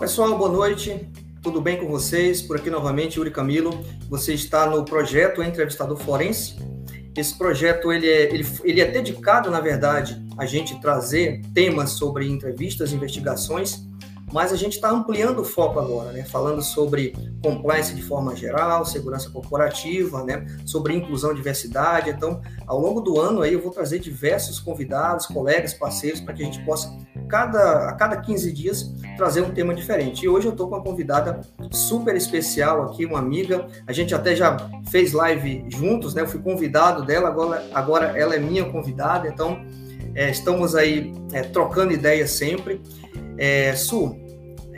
pessoal, boa noite. Tudo bem com vocês? Por aqui novamente, Yuri Camilo. Você está no projeto Entrevistador Forense. Esse projeto ele é, ele, ele é dedicado, na verdade, a gente trazer temas sobre entrevistas, investigações mas a gente está ampliando o foco agora, né? Falando sobre compliance de forma geral, segurança corporativa, né? Sobre inclusão diversidade. Então, ao longo do ano aí eu vou trazer diversos convidados, colegas, parceiros, para que a gente possa, cada, a cada 15 dias, trazer um tema diferente. E hoje eu estou com uma convidada super especial aqui, uma amiga. A gente até já fez live juntos, né? Eu fui convidado dela, agora, agora ela é minha convidada, então é, estamos aí é, trocando ideias sempre. É, Su,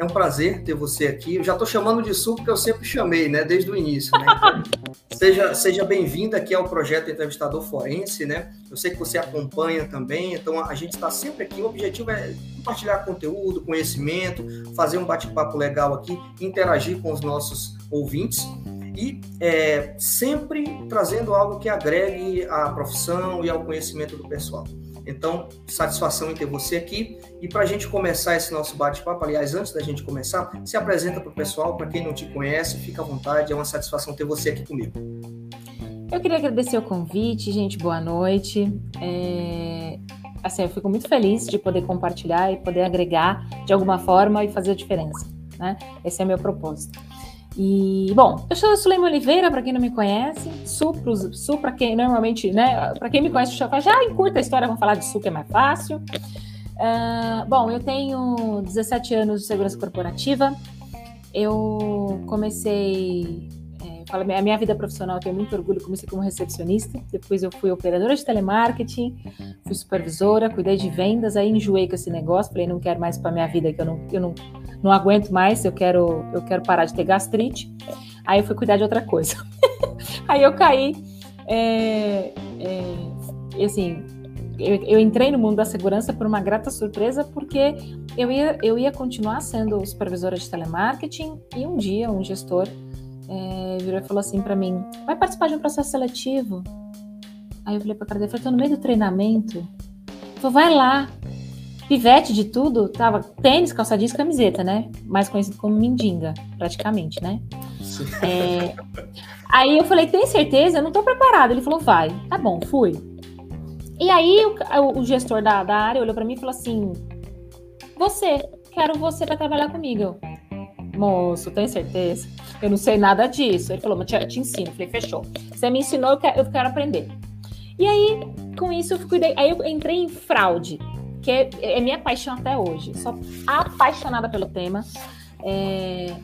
é um prazer ter você aqui. Eu já estou chamando de Su porque eu sempre chamei, né, desde o início. Né? Então, seja seja bem-vinda aqui ao projeto Entrevistador Forense, né? Eu sei que você acompanha também, então a gente está sempre aqui. O objetivo é compartilhar conteúdo, conhecimento, fazer um bate-papo legal aqui, interagir com os nossos ouvintes e é, sempre trazendo algo que agregue à profissão e ao conhecimento do pessoal. Então, satisfação em ter você aqui. E para a gente começar esse nosso bate-papo, aliás, antes da gente começar, se apresenta para o pessoal, para quem não te conhece, fica à vontade, é uma satisfação ter você aqui comigo. Eu queria agradecer o convite, gente, boa noite. É... Assim, eu fico muito feliz de poder compartilhar e poder agregar de alguma forma e fazer a diferença. Né? Esse é meu propósito. E, bom, eu sou a Suleima Oliveira, para quem não me conhece, Su, Su para quem normalmente, né, para quem me conhece, já, já encurta a história, vamos falar de Su, que é mais fácil. Uh, bom, eu tenho 17 anos de segurança corporativa, eu comecei, é, a minha vida profissional, eu tenho muito orgulho, comecei como recepcionista, depois eu fui operadora de telemarketing, fui supervisora, cuidei de vendas, aí enjoei com esse negócio, falei, não quero mais para minha vida, que eu não, eu não não aguento mais, eu quero, eu quero parar de ter gastrite. Aí eu fui cuidar de outra coisa. aí eu caí, é, é, assim, eu, eu, entrei no mundo da segurança por uma grata surpresa, porque eu ia, eu ia continuar sendo supervisora de telemarketing e um dia um gestor é, virou e falou assim para mim: vai participar de um processo seletivo? Aí eu falei para cara dele, falei, tô no meio do treinamento. Ele vai lá, pivete de tudo, tava tênis, calça jeans, camiseta, né? Mais conhecido como mindinga, praticamente, né? É, aí eu falei, tem certeza? Eu não tô preparado. Ele falou, vai. Tá bom, fui. E aí o, o gestor da, da área olhou para mim e falou assim, você, quero você para trabalhar comigo. Eu, Moço, tem certeza? Eu não sei nada disso. Ele falou, mas te, te ensino. Eu falei, fechou. Você me ensinou, eu quero, eu quero aprender. E aí, com isso, eu cuidei. Aí eu entrei em fraude que é, minha paixão até hoje. Sou apaixonada pelo tema. É,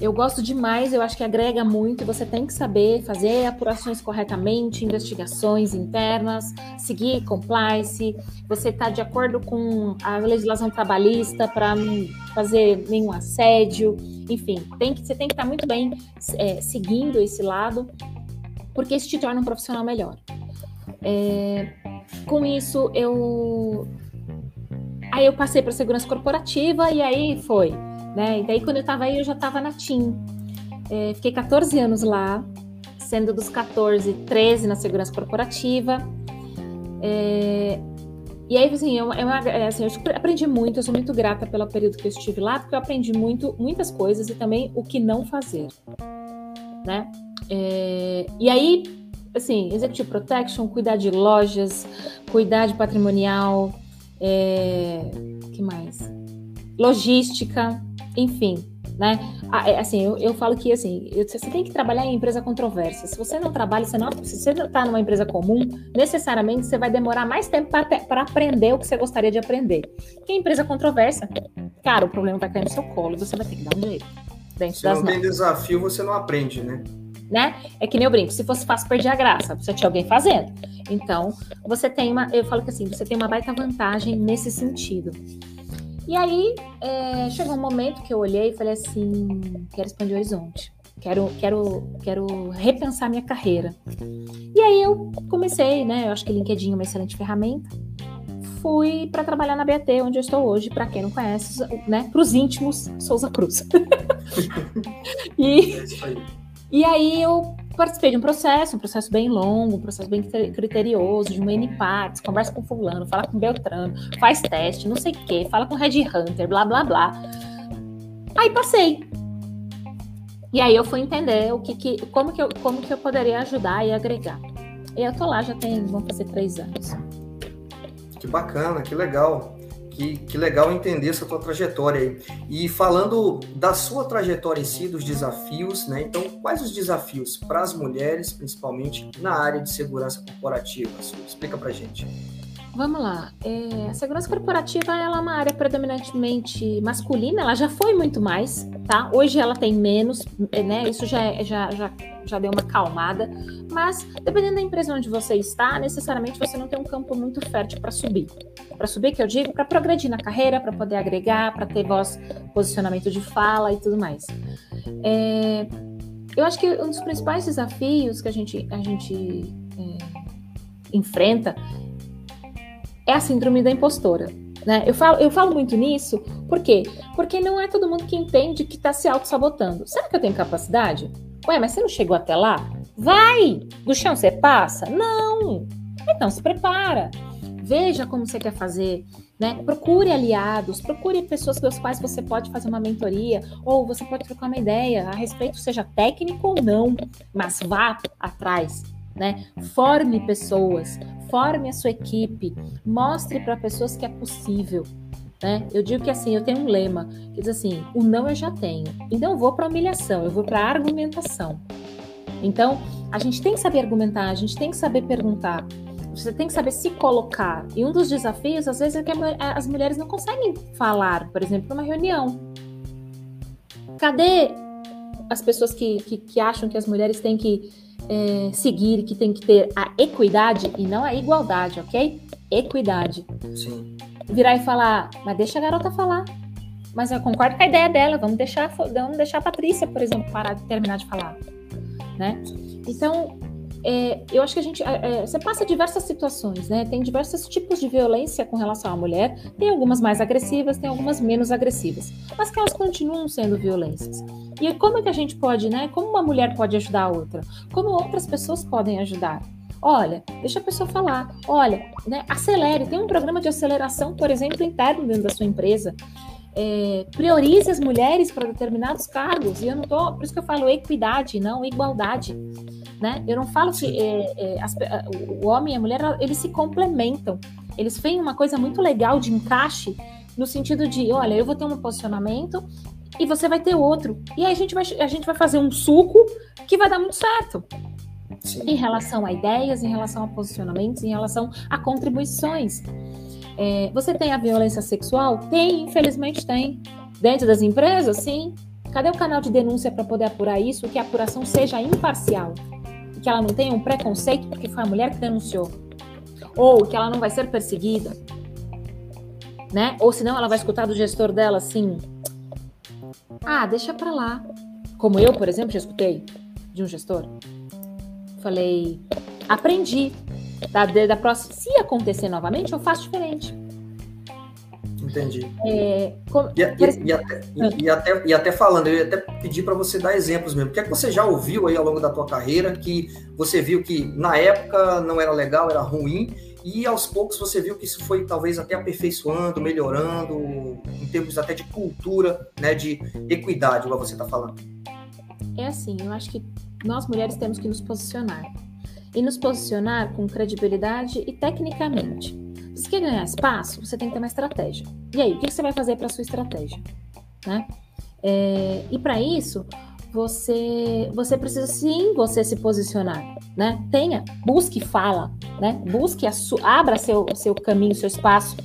eu gosto demais, eu acho que agrega muito. Você tem que saber fazer apurações corretamente, investigações internas, seguir compliance. Você está de acordo com a legislação trabalhista para não fazer nenhum assédio. Enfim, tem que, você tem que estar tá muito bem é, seguindo esse lado, porque isso te torna um profissional melhor. É, com isso, eu. Aí eu passei para segurança corporativa e aí foi. Né? E daí, quando eu estava aí, eu já estava na TIM. É, fiquei 14 anos lá, sendo dos 14, 13 na segurança corporativa. É, e aí, assim eu, eu, é, assim, eu aprendi muito, eu sou muito grata pelo período que eu estive lá, porque eu aprendi muito, muitas coisas e também o que não fazer, né? É, e aí, assim, executive protection, cuidar de lojas, cuidar de patrimonial, é, que mais? Logística, enfim, né? É, assim, eu, eu falo que assim, você tem que trabalhar em empresa controversa. Se você não trabalha, você não, se você está numa empresa comum, necessariamente você vai demorar mais tempo para aprender o que você gostaria de aprender. Porque empresa controversa, cara, o problema vai cair no seu colo e você vai ter que dar um jeito. Dentro se não tem desafio, você não aprende, né? Né? É que nem eu brinco, se fosse fácil, perder a graça, você tinha alguém fazendo. Então, você tem uma, eu falo que assim, você tem uma baita vantagem nesse sentido. E aí, é, chegou um momento que eu olhei e falei assim, quero expandir o horizonte. Quero, quero, quero repensar minha carreira. E aí eu comecei, né? Eu acho que LinkedIn é uma excelente ferramenta. Fui para trabalhar na BAT, onde eu estou hoje, para quem não conhece, né? Para os íntimos, Souza Cruz. e, é. E aí eu participei de um processo, um processo bem longo, um processo bem criterioso, de uma N partes, conversa com fulano, fala com Beltrano, faz teste, não sei o quê, fala com Red Hunter, blá blá blá. Aí passei. E aí eu fui entender o que, que como, que eu, como que eu poderia ajudar e agregar. E eu tô lá já tem, vão fazer três anos. Que bacana, que legal. Que, que legal entender essa tua trajetória aí. E falando da sua trajetória em si, dos desafios, né? Então, quais os desafios para as mulheres, principalmente na área de segurança corporativa? Explica pra gente. Vamos lá. É, a segurança corporativa ela é uma área predominantemente masculina, ela já foi muito mais, tá? Hoje ela tem menos, é, né? Isso já, é, já, já, já deu uma calmada, mas dependendo da empresa onde você está, necessariamente você não tem um campo muito fértil para subir. Para subir, que eu digo, para progredir na carreira, para poder agregar, para ter voz, posicionamento de fala e tudo mais. É, eu acho que um dos principais desafios que a gente, a gente é, enfrenta é a síndrome da impostora. Né? Eu, falo, eu falo muito nisso, por quê? Porque não é todo mundo que entende que está se auto-sabotando. Será que eu tenho capacidade? Ué, mas você não chegou até lá? Vai! Do chão você passa? Não! Então se prepara. Veja como você quer fazer. Né? Procure aliados, procure pessoas com as quais você pode fazer uma mentoria, ou você pode trocar uma ideia a respeito, seja técnico ou não, mas vá atrás né? Forme pessoas, forme a sua equipe, mostre para pessoas que é possível. Né? Eu digo que assim, eu tenho um lema que diz assim: o não eu já tenho, então eu vou para humilhação, eu vou para argumentação. Então, a gente tem que saber argumentar, a gente tem que saber perguntar, você tem que saber se colocar. E um dos desafios, às vezes, é que as mulheres não conseguem falar, por exemplo, numa reunião. Cadê as pessoas que, que, que acham que as mulheres têm que é, seguir que tem que ter a equidade e não a igualdade, ok? Equidade. Sim. Virar e falar, mas deixa a garota falar. Mas eu concordo com a ideia dela, vamos deixar, vamos deixar a Patrícia, por exemplo, parar de terminar de falar. Né? Então, é, eu acho que a gente. É, você passa diversas situações, né? Tem diversos tipos de violência com relação à mulher. Tem algumas mais agressivas, tem algumas menos agressivas. Mas que elas continuam sendo violências. E como é que a gente pode, né? Como uma mulher pode ajudar a outra? Como outras pessoas podem ajudar? Olha, deixa a pessoa falar. Olha, né, acelere. Tem um programa de aceleração, por exemplo, interno dentro da sua empresa. É, priorize as mulheres para determinados cargos. E eu não tô, por isso que eu falo equidade, não igualdade. Né? Eu não falo que é, é, as, o homem e a mulher eles se complementam. Eles têm uma coisa muito legal de encaixe no sentido de, olha, eu vou ter um posicionamento e você vai ter outro. E aí a gente vai, a gente vai fazer um suco que vai dar muito certo. Sim. Em relação a ideias, em relação a posicionamentos, em relação a contribuições. É, você tem a violência sexual? Tem, infelizmente tem. Dentro das empresas, sim. Cadê o canal de denúncia para poder apurar isso? Que a apuração seja imparcial. Que ela não tenha um preconceito porque foi a mulher que denunciou. Ou que ela não vai ser perseguida. Né? Ou senão ela vai escutar do gestor dela assim: ah, deixa para lá. Como eu, por exemplo, já escutei de um gestor. Falei, aprendi. Da, da próxima, se acontecer novamente, eu faço diferente. Entendi. É, como, e, e, e, até, e, até, e até falando, eu ia até pedir para você dar exemplos mesmo. O que é que você já ouviu aí ao longo da tua carreira que você viu que na época não era legal, era ruim, e aos poucos você viu que isso foi talvez até aperfeiçoando, melhorando, em termos até de cultura, né, de equidade, igual você está falando. É assim, eu acho que nós mulheres temos que nos posicionar. E nos posicionar com credibilidade e tecnicamente. Se quer ganhar espaço, você tem que ter uma estratégia. E aí, o que você vai fazer para sua estratégia? Né? É, e para isso, você você precisa sim você se posicionar, né? Tenha, busque fala, né? Busque a su, abra seu seu caminho, seu espaço,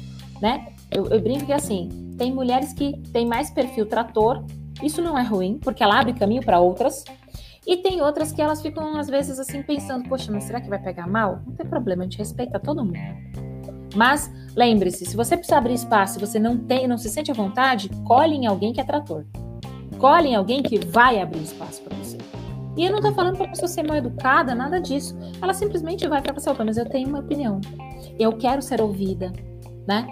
né? Eu, eu brinco que assim, tem mulheres que têm mais perfil trator, isso não é ruim, porque ela abre caminho para outras. E tem outras que elas ficam às vezes assim pensando, poxa, mas será que vai pegar mal? Não tem problema, a gente respeita todo mundo. Mas lembre-se, se você precisa abrir espaço, se você não tem, não se sente à vontade, colhe em alguém que é trator escolhem alguém que vai abrir espaço para você. E eu não estou falando para a pessoa ser mal educada, nada disso. Ela simplesmente vai para você, mas eu tenho uma opinião. Eu quero ser ouvida, né?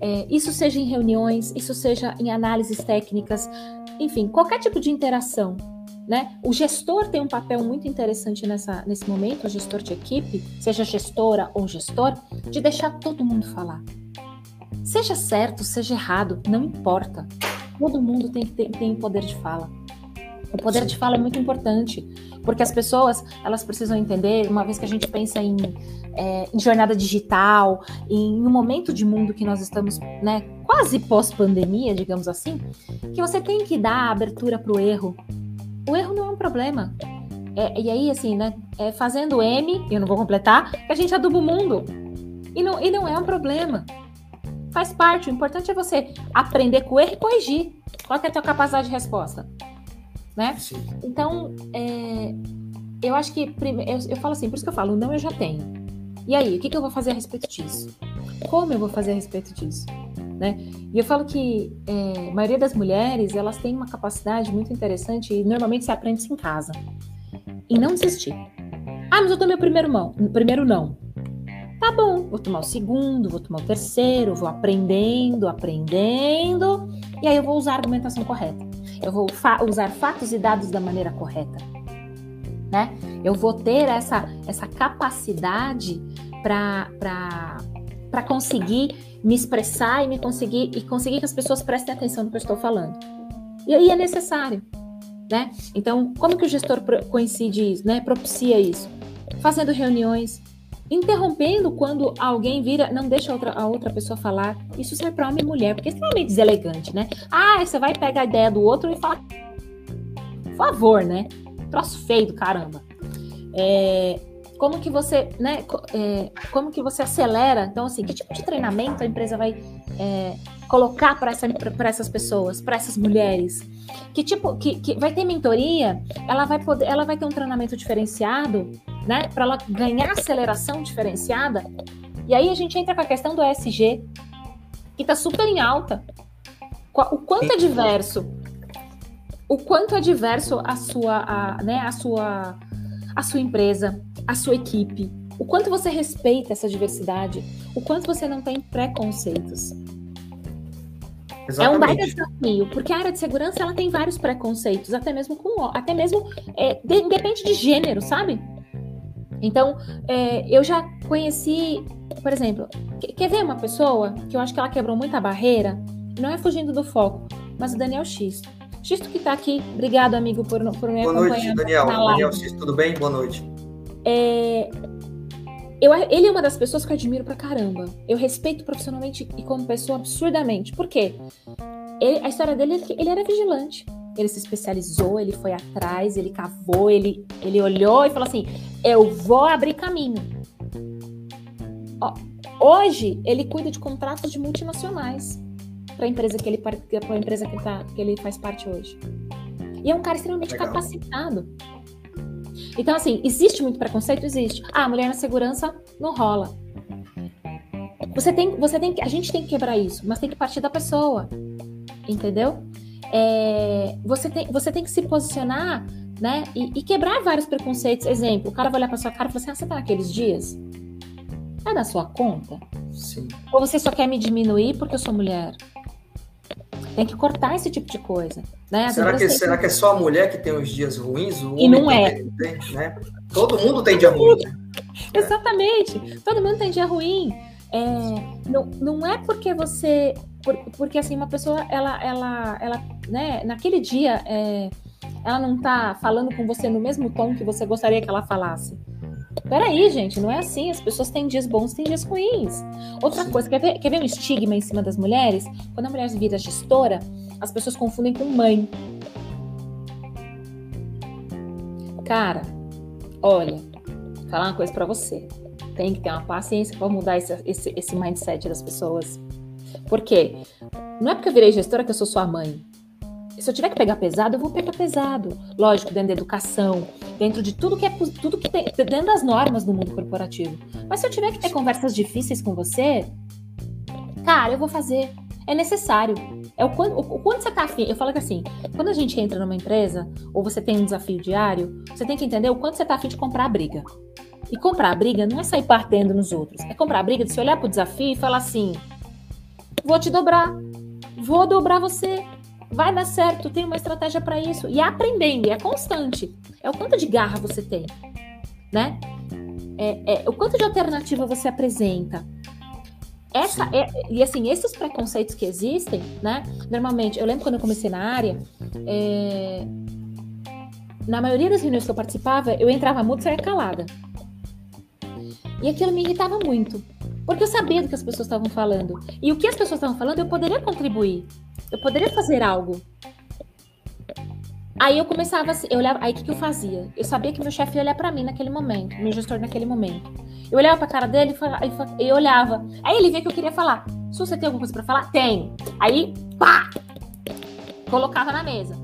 É, isso seja em reuniões, isso seja em análises técnicas, enfim, qualquer tipo de interação. Né? O gestor tem um papel muito interessante nessa, nesse momento, o gestor de equipe, seja gestora ou gestor, de deixar todo mundo falar. Seja certo, seja errado, não importa. Todo mundo tem ter tem poder de fala. O poder de fala é muito importante, porque as pessoas elas precisam entender, uma vez que a gente pensa em, é, em jornada digital, em um momento de mundo que nós estamos, né, quase pós-pandemia, digamos assim, que você tem que dar abertura para o erro. O erro não é um problema. É, e aí, assim, né, é fazendo M, eu não vou completar, que a gente aduba o mundo. E não, e não é um problema. Faz parte. O importante é você aprender com o erro e corrigir. Qual é a tua capacidade de resposta? né? Então, é, eu acho que eu, eu, falo assim, por isso que eu falo, não eu já tenho. E aí, o que, que eu vou fazer a respeito disso? Como eu vou fazer a respeito disso? Né? E eu falo que é, a maioria das mulheres elas têm uma capacidade muito interessante e normalmente se aprende em casa. E não desistir. Ah, mas eu tomei o primeiro não. Primeiro não. Tá bom, vou tomar o segundo, vou tomar o terceiro, vou aprendendo, aprendendo, e aí eu vou usar a argumentação correta eu vou fa usar fatos e dados da maneira correta, né? Eu vou ter essa, essa capacidade para conseguir me expressar e me conseguir e conseguir que as pessoas prestem atenção no que eu estou falando. E aí é necessário, né? Então, como que o gestor coincide isso, né? Propicia isso? Fazendo reuniões, interrompendo quando alguém vira, não deixa a outra, a outra pessoa falar. Isso serve para homem e mulher, porque é extremamente deselegante, né? Ah, você vai pegar a ideia do outro e falar. Por favor, né? Troço feio do caramba. É, como que você, né? É, como que você acelera? Então, assim, que tipo de treinamento a empresa vai é, colocar para essa, essas pessoas, para essas mulheres? Que tipo, que, que vai ter mentoria? Ela vai poder, ela vai ter um treinamento diferenciado né? Para ela ganhar aceleração diferenciada. E aí a gente entra com a questão do ESG, que está super em alta. O quanto é diverso, o quanto é diverso a sua, a, né, a sua, a sua empresa, a sua equipe, o quanto você respeita essa diversidade, o quanto você não tem preconceitos. Exatamente. É um baita desafio, porque a área de segurança ela tem vários preconceitos, até mesmo com até mesmo é, de, depende de gênero, sabe? Então, é, eu já conheci, por exemplo, quer ver uma pessoa que eu acho que ela quebrou muita barreira? Não é fugindo do foco, mas o Daniel X. Xisto que está aqui, obrigado, amigo, por, por me Boa acompanhar. Boa noite, Daniel. Daniel X, tudo bem? Boa noite. É, eu, ele é uma das pessoas que eu admiro pra caramba. Eu respeito profissionalmente e como pessoa absurdamente. Por quê? Ele, a história dele, é ele era vigilante ele se especializou, ele foi atrás, ele cavou, ele, ele olhou e falou assim: eu vou abrir caminho. Ó, hoje ele cuida de contratos de multinacionais para a empresa que ele para empresa que, tá, que ele faz parte hoje. E é um cara extremamente Legal. capacitado. Então, assim, existe muito preconceito? Existe. Ah, mulher na segurança não rola. Você tem, você tem, a gente tem que quebrar isso, mas tem que partir da pessoa, entendeu? é, você, tem, você tem que se posicionar né, e, e, quebrar vários preconceitos. Exemplo, o cara vai olhar para sua cara e falar assim: ah, você tá naqueles dias? É da sua conta? Sim. Ou você só quer me diminuir porque eu sou mulher? Tem que cortar esse tipo de coisa. Né? Será, que, será que é só a mulher que tem os dias ruins? O e não é. Tem, né? Todo mundo tem dia ruim. Né? Exatamente. Todo mundo tem dia ruim. É, não, não é porque você. Por, porque assim, uma pessoa, ela, ela, ela, né, naquele dia, é, ela não tá falando com você no mesmo tom que você gostaria que ela falasse. Peraí, gente, não é assim. As pessoas têm dias bons, têm dias ruins. Outra coisa, quer ver, quer ver um estigma em cima das mulheres? Quando a mulher vira gestora, as pessoas confundem com mãe. Cara, olha, vou falar uma coisa para você tem que ter uma paciência para mudar esse, esse, esse mindset das pessoas. Por quê? Não é porque eu virei gestora que eu sou sua mãe. Se eu tiver que pegar pesado, eu vou pegar pesado. Lógico, dentro da educação, dentro de tudo que é tudo que tem, dentro das normas do mundo corporativo. Mas se eu tiver que ter conversas difíceis com você, cara, eu vou fazer. É necessário. É o quanto, o, você tá afim. Eu falo que assim, quando a gente entra numa empresa, ou você tem um desafio diário, você tem que entender o quanto você tá afim de comprar a briga. E comprar a briga não é sair partendo nos outros. É comprar a briga de se olhar para o desafio e falar assim: vou te dobrar, vou dobrar você, vai dar certo, tem uma estratégia para isso. E é aprendendo, é constante. É o quanto de garra você tem, né? É, é, o quanto de alternativa você apresenta. essa é, e assim, esses preconceitos que existem, né? Normalmente, eu lembro quando eu comecei na área, é, na maioria das reuniões que eu participava, eu entrava muito e saía calada. E aquilo me irritava muito. Porque eu sabia do que as pessoas estavam falando. E o que as pessoas estavam falando, eu poderia contribuir. Eu poderia fazer algo. Aí eu começava assim, eu olhava, aí o que, que eu fazia? Eu sabia que meu chefe ia olhar para mim naquele momento, meu gestor naquele momento. Eu olhava pra cara dele e olhava. Aí ele via que eu queria falar. Se você tem alguma coisa para falar? Tem. Aí, pá! Colocava na mesa.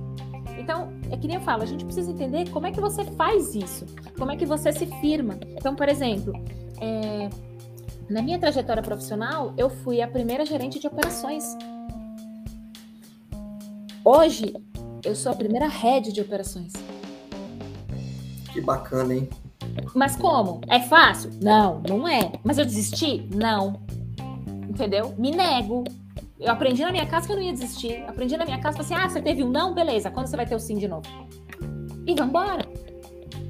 Então, é que nem eu falo, a gente precisa entender como é que você faz isso. Como é que você se firma. Então, por exemplo, é, na minha trajetória profissional, eu fui a primeira gerente de operações. Hoje, eu sou a primeira head de operações. Que bacana, hein? Mas como? É fácil? Não, não é. Mas eu desisti? Não. Entendeu? Me nego. Eu aprendi na minha casa que eu não ia desistir. Aprendi na minha casa, falei assim: ah, você teve um não? Beleza. Quando você vai ter o sim de novo? E vambora.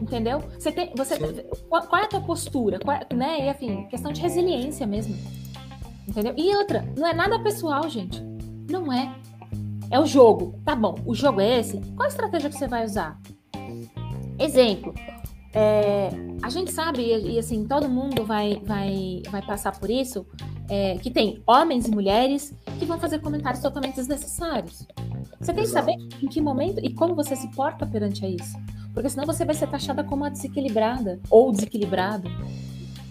Entendeu? Você tem. Você, qual, qual, é a tua postura? Qual, é, né? E enfim, questão de resiliência mesmo. Entendeu? E outra, não é nada pessoal, gente. Não é. É o jogo. Tá bom, o jogo é esse. Qual a estratégia que você vai usar? Exemplo. É, a gente sabe, e, e, assim, todo mundo vai, vai, vai passar por isso, é, que tem homens e mulheres que vão fazer comentários totalmente desnecessários. Você tem que saber em que momento e como você se porta perante a isso. Porque senão você vai ser taxada como uma desequilibrada ou desequilibrado.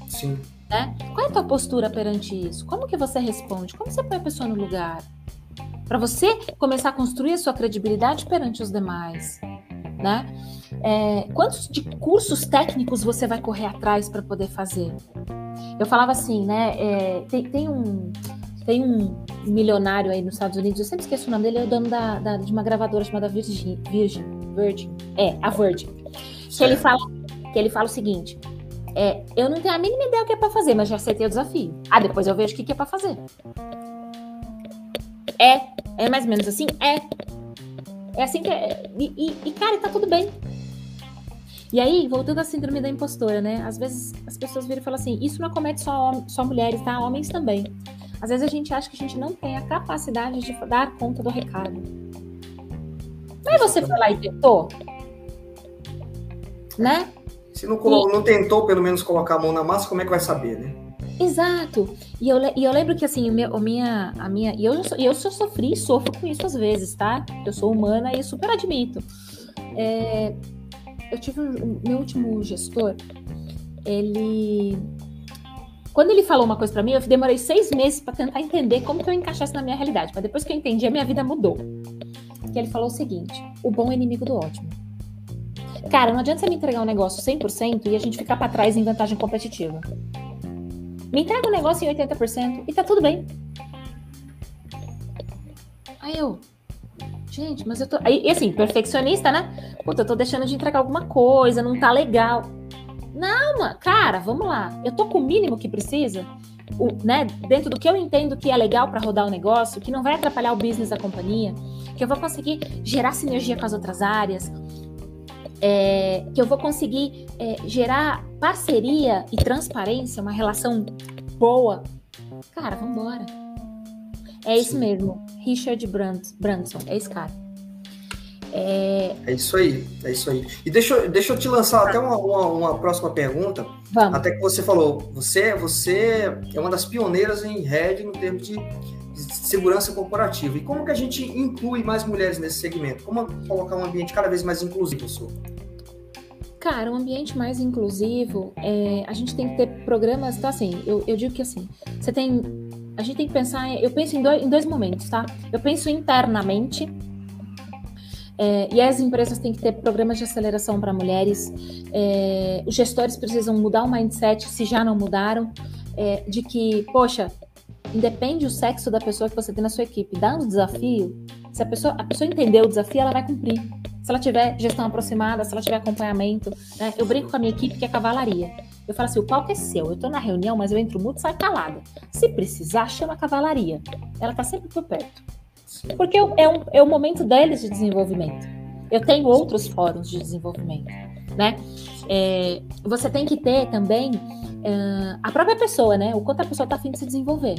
Sim. Né? Qual é a tua postura perante isso? Como que você responde? Como você põe a pessoa no lugar? Para você começar a construir a sua credibilidade perante os demais, né? É, quantos de cursos técnicos você vai correr atrás para poder fazer? Eu falava assim, né? É, tem, tem, um tem um milionário aí nos Estados Unidos, eu sempre esqueço o nome dele, é o dono da, da de uma gravadora chamada Virgin, Virgin, Virgin, é a Virgin. Que ele fala, que ele fala o seguinte: é, eu não tenho a mínima ideia o que é para fazer, mas já aceitei o desafio. Ah, depois eu vejo o que, que é para fazer. É, é mais ou menos assim? É. É assim que é. E, e, e, cara, tá tudo bem. E aí, voltando à síndrome da impostora, né? Às vezes as pessoas viram e falam assim: isso não acomete só, só mulheres, tá? Homens também. Às vezes a gente acha que a gente não tem a capacidade de dar conta do recado. Mas você foi lá e tentou? Né? Se não, e... não tentou, pelo menos, colocar a mão na massa, como é que vai saber, né? Exato. E eu, e eu lembro que assim, o a minha, a minha, e eu, eu sofri e sofro com isso às vezes, tá? Eu sou humana e super admito. É, eu tive um, meu último gestor, ele quando ele falou uma coisa para mim, eu demorei seis meses para tentar entender como que eu encaixasse na minha realidade. Mas depois que eu entendi, a minha vida mudou. Que ele falou o seguinte: o bom é inimigo do ótimo. Cara, não adianta você me entregar um negócio 100% e a gente ficar para trás em vantagem competitiva. Me entrega o um negócio em 80% e tá tudo bem. Aí eu, gente, mas eu tô. Aí, e assim, perfeccionista, né? Puta, eu tô deixando de entregar alguma coisa, não tá legal. Não, cara, vamos lá. Eu tô com o mínimo que precisa, o, né? Dentro do que eu entendo que é legal para rodar o negócio, que não vai atrapalhar o business da companhia, que eu vou conseguir gerar sinergia com as outras áreas, é, que eu vou conseguir é, gerar parceria e transparência, uma relação boa, cara, vambora. É isso mesmo, Richard Branson, é esse cara. É... é... isso aí, é isso aí. E deixa, deixa eu te lançar até uma, uma, uma próxima pergunta. Vamos. Até que você falou, você, você é uma das pioneiras em rede no termo de segurança corporativa. E como que a gente inclui mais mulheres nesse segmento? Como colocar um ambiente cada vez mais inclusivo, Su? Cara, um ambiente mais inclusivo, é, a gente tem que ter programas, então assim, eu, eu digo que assim, você tem, a gente tem que pensar, eu penso em dois, em dois momentos, tá? Eu penso internamente, é, e as empresas têm que ter programas de aceleração para mulheres. É, os gestores precisam mudar o mindset, se já não mudaram, é, de que, poxa, independe o sexo da pessoa que você tem na sua equipe, dá um desafio, se a pessoa, a pessoa entender o desafio, ela vai cumprir. Se ela tiver gestão aproximada, se ela tiver acompanhamento, né? Eu brinco com a minha equipe que é cavalaria. Eu falo assim, o palco é seu, eu tô na reunião, mas eu entro muito e saio calada. Se precisar, chama a cavalaria. Ela tá sempre por perto. Porque é, um, é o momento deles de desenvolvimento. Eu tenho outros fóruns de desenvolvimento. né? É, você tem que ter também uh, a própria pessoa, né? O quanto a pessoa está afim de se desenvolver.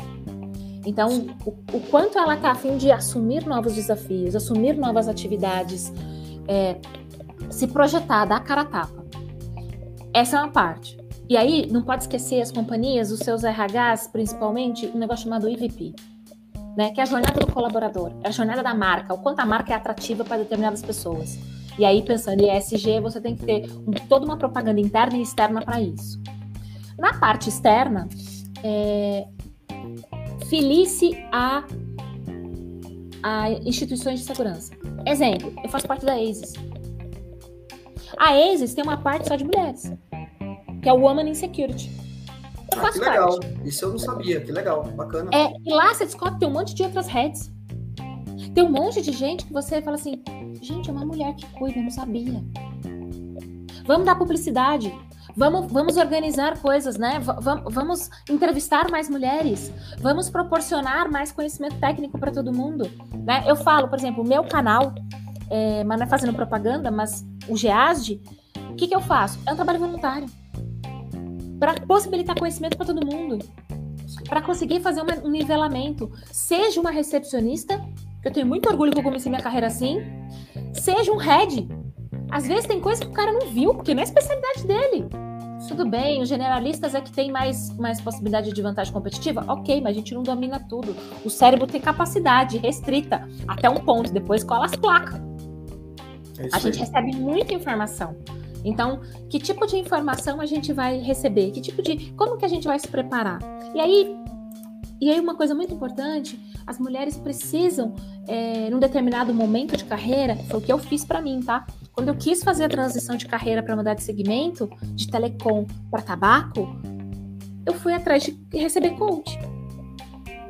Então, o, o, quanto ela está afim de assumir novos desafios, assumir novas atividades, é, se projetar, dar cara a tapa. Essa é uma parte. E aí, não pode esquecer as companhias, os seus RHs, principalmente, um negócio chamado EVP, né? Que é a jornada do colaborador, é a jornada da marca, o quanto a marca é atrativa para determinadas pessoas. E aí, pensando em ESG, você tem que ter um, toda uma propaganda interna e externa para isso. Na parte externa, é, filice a, a instituições de segurança. Exemplo, eu faço parte da ASIS. A ASIS tem uma parte só de mulheres que é o Woman in Security. Eu ah, que legal. Parte. Isso eu não sabia. Que legal. Bacana. É, e lá você descobre que tem um monte de outras redes. Tem um monte de gente que você fala assim, gente, é uma mulher que cuida, eu não sabia. Vamos dar publicidade. Vamos, vamos organizar coisas, né? V vamos entrevistar mais mulheres. Vamos proporcionar mais conhecimento técnico para todo mundo. Né? Eu falo, por exemplo, o meu canal, é, mas não é fazendo propaganda, mas o GEASD, o que, que eu faço? É um trabalho voluntário para possibilitar conhecimento para todo mundo, para conseguir fazer uma, um nivelamento. Seja uma recepcionista, que eu tenho muito orgulho que eu comecei minha carreira assim, seja um head. Às vezes tem coisa que o cara não viu, porque não é a especialidade dele. Tudo bem, os generalistas é que tem mais, mais possibilidade de vantagem competitiva? Ok, mas a gente não domina tudo. O cérebro tem capacidade restrita até um ponto, depois cola as placas. É a gente recebe muita informação. Então, que tipo de informação a gente vai receber? Que tipo de, como que a gente vai se preparar? E aí, e aí uma coisa muito importante, as mulheres precisam, é, num determinado momento de carreira, foi o que eu fiz para mim, tá? Quando eu quis fazer a transição de carreira para mudar de segmento, de telecom para tabaco, eu fui atrás de receber coach.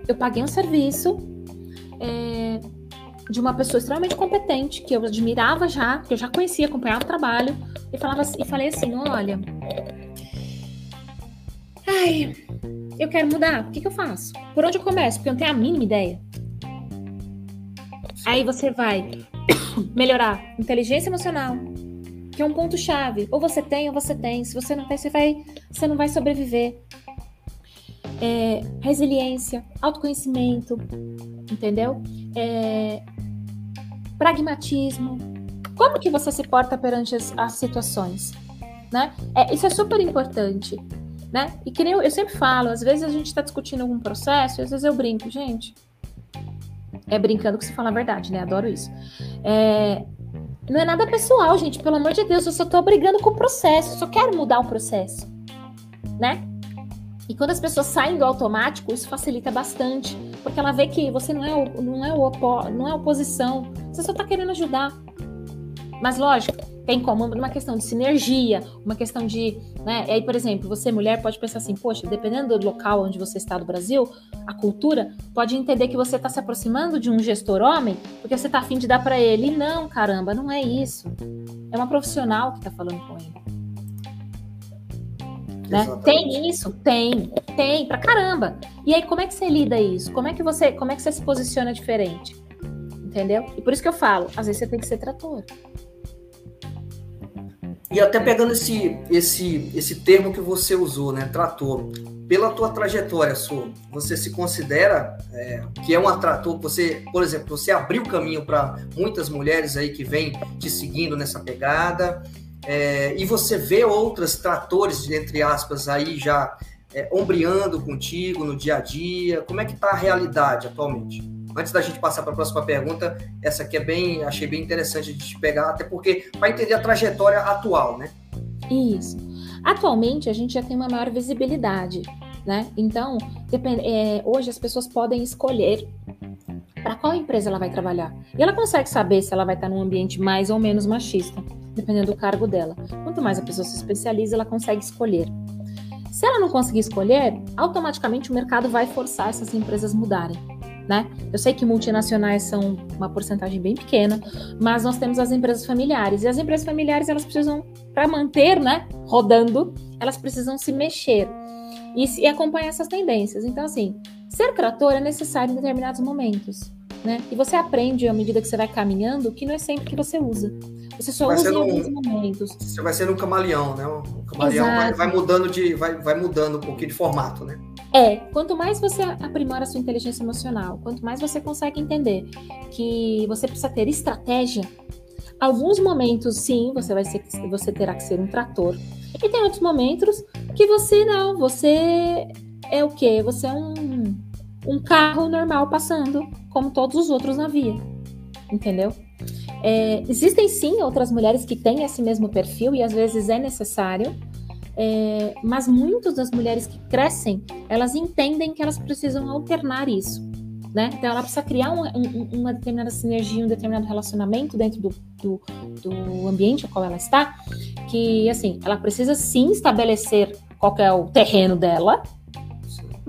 Eu paguei um serviço, é, de uma pessoa extremamente competente, que eu admirava já, que eu já conhecia, acompanhava o trabalho, e, falava, e falei assim: olha, ai, eu quero mudar, o que, que eu faço? Por onde eu começo? Porque eu não tenho a mínima ideia. Aí você vai melhorar inteligência emocional, que é um ponto chave. Ou você tem, ou você tem. Se você não tem, você vai, você não vai sobreviver. É, resiliência, autoconhecimento, entendeu? É, pragmatismo. Como que você se porta perante as, as situações? Né? É, isso é super importante. Né? E que nem eu, eu sempre falo, às vezes a gente está discutindo algum processo, e às vezes eu brinco, gente. É brincando que se fala a verdade, né? Adoro isso. É, não é nada pessoal, gente. Pelo amor de Deus, eu só tô brigando com o processo. Eu só quero mudar o processo. Né? E quando as pessoas saem do automático, isso facilita bastante. Porque ela vê que você não é, o, não é, o opo, não é oposição. Você só está querendo ajudar. Mas lógico, tem como uma questão de sinergia, uma questão de. Né? E aí, por exemplo, você, mulher, pode pensar assim, poxa, dependendo do local onde você está do Brasil, a cultura pode entender que você está se aproximando de um gestor homem, porque você está afim de dar para ele. E não, caramba, não é isso. É uma profissional que está falando com ele. Né? Tem isso? Tem, tem, pra caramba. E aí, como é que você lida isso? Como é que você, como é que você se posiciona diferente? Entendeu? E por isso que eu falo, às vezes você tem que ser trator. E até pegando esse, esse, esse termo que você usou, né, trator, pela tua trajetória, Su, você se considera é, que é um atrator, você, por exemplo, você abriu caminho para muitas mulheres aí que vêm te seguindo nessa pegada, é, e você vê outras tratores, entre aspas, aí já é, ombreando contigo no dia a dia, como é que está a realidade atualmente? Antes da gente passar para a próxima pergunta, essa aqui é bem, achei bem interessante a gente pegar, até porque para entender a trajetória atual, né? Isso. Atualmente a gente já tem uma maior visibilidade, né? Então, depend... é, hoje as pessoas podem escolher para qual empresa ela vai trabalhar. E ela consegue saber se ela vai estar num ambiente mais ou menos machista, dependendo do cargo dela. Quanto mais a pessoa se especializa, ela consegue escolher. Se ela não conseguir escolher, automaticamente o mercado vai forçar essas empresas mudarem né? Eu sei que multinacionais são uma porcentagem bem pequena, mas nós temos as empresas familiares e as empresas familiares elas precisam para manter, né, rodando, elas precisam se mexer e, e acompanhar essas tendências. Então, assim, ser trator é necessário em determinados momentos. Né? E você aprende à medida que você vai caminhando que não é sempre que você usa. Você só vai usa em alguns um, momentos. Você vai ser um camaleão, né? Um camaleão vai, vai, mudando de, vai, vai mudando um pouquinho de formato, né? É, quanto mais você aprimora a sua inteligência emocional, quanto mais você consegue entender que você precisa ter estratégia, alguns momentos sim, você vai ser, você terá que ser um trator. E tem outros momentos que você não, você é o quê? Você é um, um carro normal passando, como todos os outros na via. Entendeu? É, existem sim outras mulheres que têm esse mesmo perfil e às vezes é necessário, é, mas muitas das mulheres que crescem, elas entendem que elas precisam alternar isso. Né? Então ela precisa criar um, um, uma determinada sinergia, um determinado relacionamento dentro do, do, do ambiente ao qual ela está, que assim, ela precisa sim estabelecer qual é o terreno dela,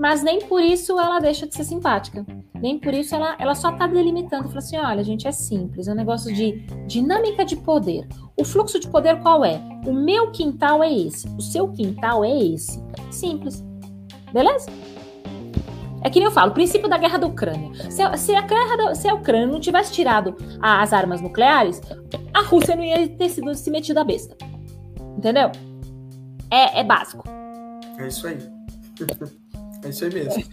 mas nem por isso ela deixa de ser simpática. Nem por isso ela, ela só está delimitando, fala assim, olha, gente, é simples, é um negócio de dinâmica de poder. O fluxo de poder qual é? O meu quintal é esse, o seu quintal é esse. Simples. Beleza? É que nem eu falo, o princípio da guerra da Ucrânia. Se a, se a, da, se a Ucrânia não tivesse tirado as armas nucleares, a Rússia não ia ter sido se metido a besta. Entendeu? É, é básico. É isso aí. É isso aí mesmo.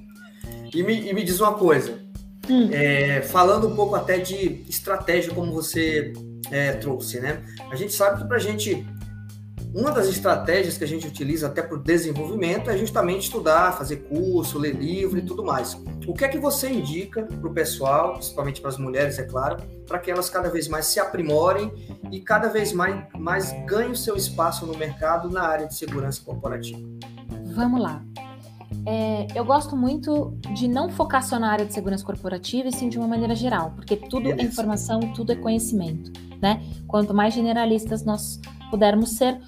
E me, e me diz uma coisa. Hum. É, falando um pouco até de estratégia, como você é, trouxe, né? A gente sabe que para a gente. Uma das estratégias que a gente utiliza até para o desenvolvimento é justamente estudar, fazer curso, ler livro e tudo mais. O que é que você indica para o pessoal, principalmente para as mulheres, é claro, para que elas cada vez mais se aprimorem e cada vez mais, mais ganhem o seu espaço no mercado na área de segurança corporativa? Vamos lá é, eu gosto muito de não focar só na área de segurança corporativa, e sim de uma maneira geral, porque tudo é informação, tudo é conhecimento, né? Quanto mais generalistas nós pudermos ser,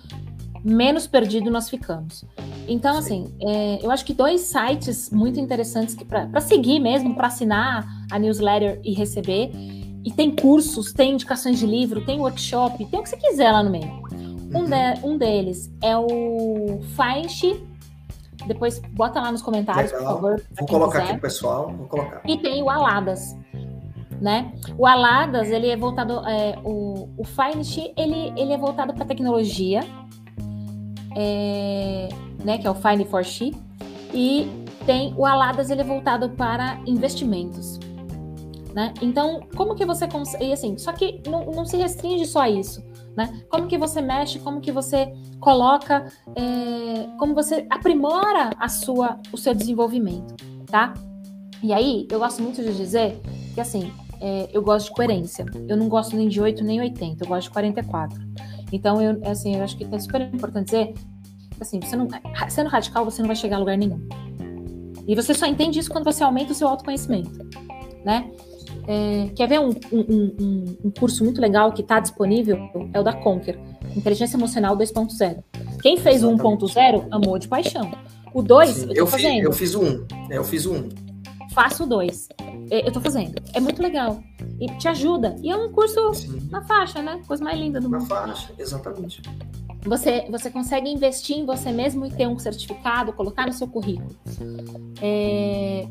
menos perdido nós ficamos. Então, assim, é, eu acho que dois sites muito interessantes para seguir mesmo, para assinar a newsletter e receber. E tem cursos, tem indicações de livro, tem workshop, tem o que você quiser lá no meio. Um, uhum. de, um deles é o Find depois bota lá nos comentários, Legal. por favor. Vou colocar quiser. aqui pro pessoal. Vou colocar. E tem o Aladas. Né? O Aladas, ele é voltado. É, o, o Finest, ele, ele é voltado para tecnologia, é, né? Que é o Fine for She. E tem o Aladas, ele é voltado para investimentos. Né? Então, como que você consegue. Assim, só que não, não se restringe só a isso. Né? Como que você mexe, como que você coloca, é, como você aprimora a sua, o seu desenvolvimento, tá? E aí, eu gosto muito de dizer que, assim, é, eu gosto de coerência. Eu não gosto nem de 8 nem 80, eu gosto de 44. Então, eu, assim, eu acho que é super importante dizer que, assim, você não, sendo radical, você não vai chegar a lugar nenhum. E você só entende isso quando você aumenta o seu autoconhecimento, né? É, quer ver um, um, um, um, curso muito legal que está disponível? É o da Conquer, Inteligência Emocional 2.0. Quem fez o 1.0 amou de paixão. O 2, eu tô fazendo. Fiz, eu fiz um. É, eu fiz um. Faço o 2. É, eu tô fazendo. É muito legal. E te ajuda. E é um curso Sim. na faixa, né? Coisa mais linda do mundo. Na faixa, exatamente. Você, você consegue investir em você mesmo e ter um certificado, colocar no seu currículo. É,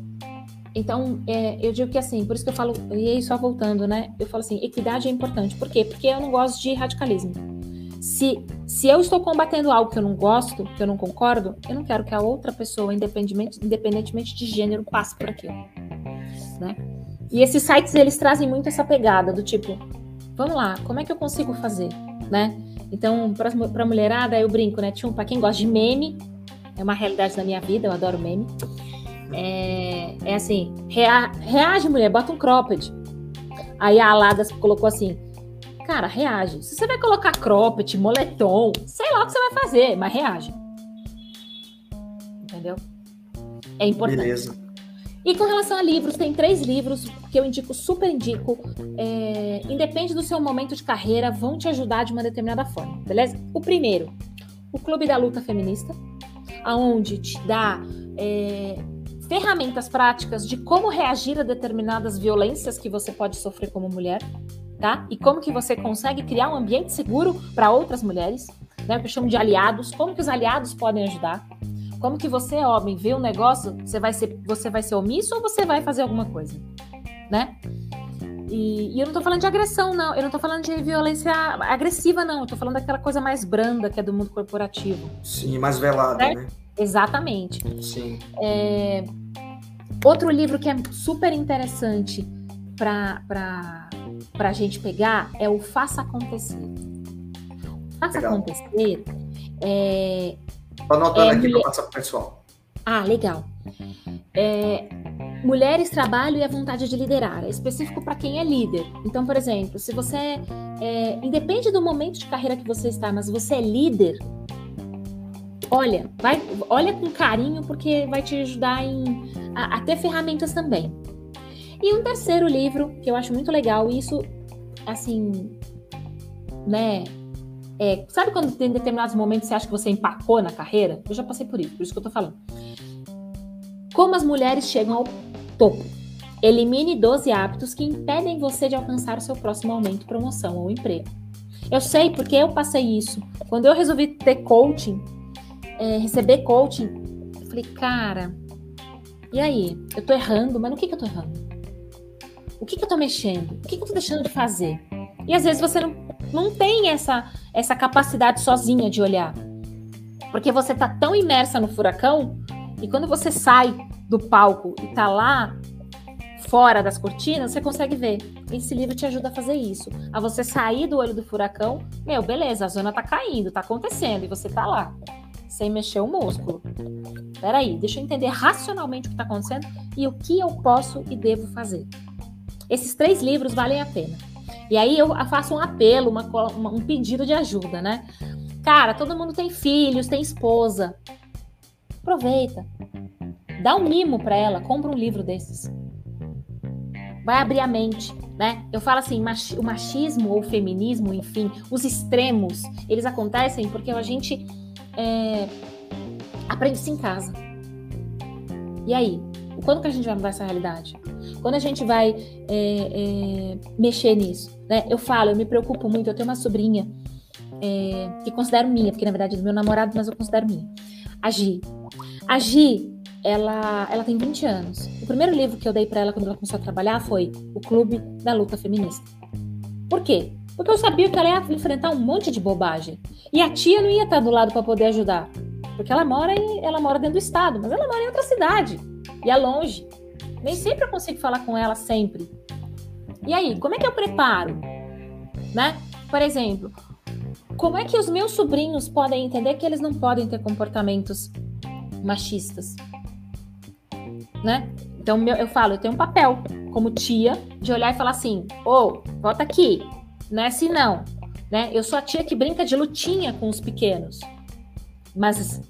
então, é, eu digo que assim, por isso que eu falo, e aí só voltando, né? Eu falo assim, equidade é importante. Por quê? Porque eu não gosto de radicalismo. Se, se eu estou combatendo algo que eu não gosto, que eu não concordo, eu não quero que a outra pessoa, independentemente, independentemente de gênero, passe por aquilo. Né? E esses sites, eles trazem muito essa pegada do tipo, vamos lá, como é que eu consigo fazer? Né? Então, para a mulherada, eu brinco, né? Para quem gosta de meme, é uma realidade da minha vida, eu adoro meme. É, é assim, rea, reage, mulher, bota um cropped. Aí a Aladas colocou assim, cara, reage. Se você vai colocar cropped, moletom, sei lá o que você vai fazer, mas reage. Entendeu? É importante. Beleza. E com relação a livros, tem três livros que eu indico, super indico. É, independe do seu momento de carreira, vão te ajudar de uma determinada forma, beleza? O primeiro, o Clube da Luta Feminista, aonde te dá é, ferramentas práticas de como reagir a determinadas violências que você pode sofrer como mulher, tá? E como que você consegue criar um ambiente seguro para outras mulheres, né? O que eu chamo de aliados, como que os aliados podem ajudar? Como que você, homem, vê um negócio, você vai ser, você vai ser omisso ou você vai fazer alguma coisa, né? E, e, eu não tô falando de agressão, não. Eu não tô falando de violência agressiva, não. Eu tô falando daquela coisa mais branda que é do mundo corporativo. Sim, mais velada, certo? né? Exatamente. Sim. É... Outro livro que é super interessante para a gente pegar é o Faça Acontecer. Faça Legal. Acontecer é. Tô anotando é, aqui mulher... para passar pro pessoal. Ah, legal. É, mulheres, trabalho e a vontade de liderar. É específico para quem é líder. Então, por exemplo, se você é, é, independe do momento de carreira que você está, mas você é líder, olha, vai, olha com carinho porque vai te ajudar em, a, ter ferramentas também. E um terceiro livro que eu acho muito legal, isso, assim, né? É, sabe quando tem determinados momentos você acha que você empacou na carreira? Eu já passei por isso, por isso que eu tô falando. Como as mulheres chegam ao topo. Elimine 12 hábitos que impedem você de alcançar o seu próximo aumento, promoção ou emprego. Eu sei porque eu passei isso. Quando eu resolvi ter coaching, é, receber coaching, eu falei, cara, e aí? Eu tô errando, mas no que, que eu tô errando? O que, que eu tô mexendo? O que, que eu tô deixando de fazer? E às vezes você não, não tem essa, essa capacidade sozinha de olhar. Porque você tá tão imersa no furacão e quando você sai do palco e tá lá fora das cortinas, você consegue ver. Esse livro te ajuda a fazer isso. A você sair do olho do furacão, meu, beleza, a zona tá caindo, tá acontecendo, e você tá lá, sem mexer o músculo. Peraí, deixa eu entender racionalmente o que tá acontecendo e o que eu posso e devo fazer. Esses três livros valem a pena. E aí eu faço um apelo, uma, uma, um pedido de ajuda, né? Cara, todo mundo tem filhos, tem esposa. Aproveita. Dá um mimo para ela, compra um livro desses. Vai abrir a mente, né? Eu falo assim, o machismo ou o feminismo, enfim, os extremos, eles acontecem porque a gente é, aprende isso em casa. E aí? Quando que a gente vai mudar essa realidade? Quando a gente vai é, é, mexer nisso? Né? Eu falo, eu me preocupo muito, eu tenho uma sobrinha é, que considero minha, porque na verdade é do meu namorado, mas eu considero minha. A Gi. A Gi, ela, ela tem 20 anos. O primeiro livro que eu dei para ela quando ela começou a trabalhar foi O Clube da Luta Feminista. Por quê? Porque eu sabia que ela ia enfrentar um monte de bobagem. E a tia não ia estar do lado para poder ajudar. Porque ela mora em, ela mora dentro do estado, mas ela mora em outra cidade. E é longe. Nem sempre eu consigo falar com ela sempre. E aí, como é que eu preparo? Né? Por exemplo, como é que os meus sobrinhos podem entender que eles não podem ter comportamentos machistas? Né? Então eu falo, eu tenho um papel como tia de olhar e falar assim: "Ô, oh, volta aqui. Não é assim não". Né? Eu sou a tia que brinca de lutinha com os pequenos. Mas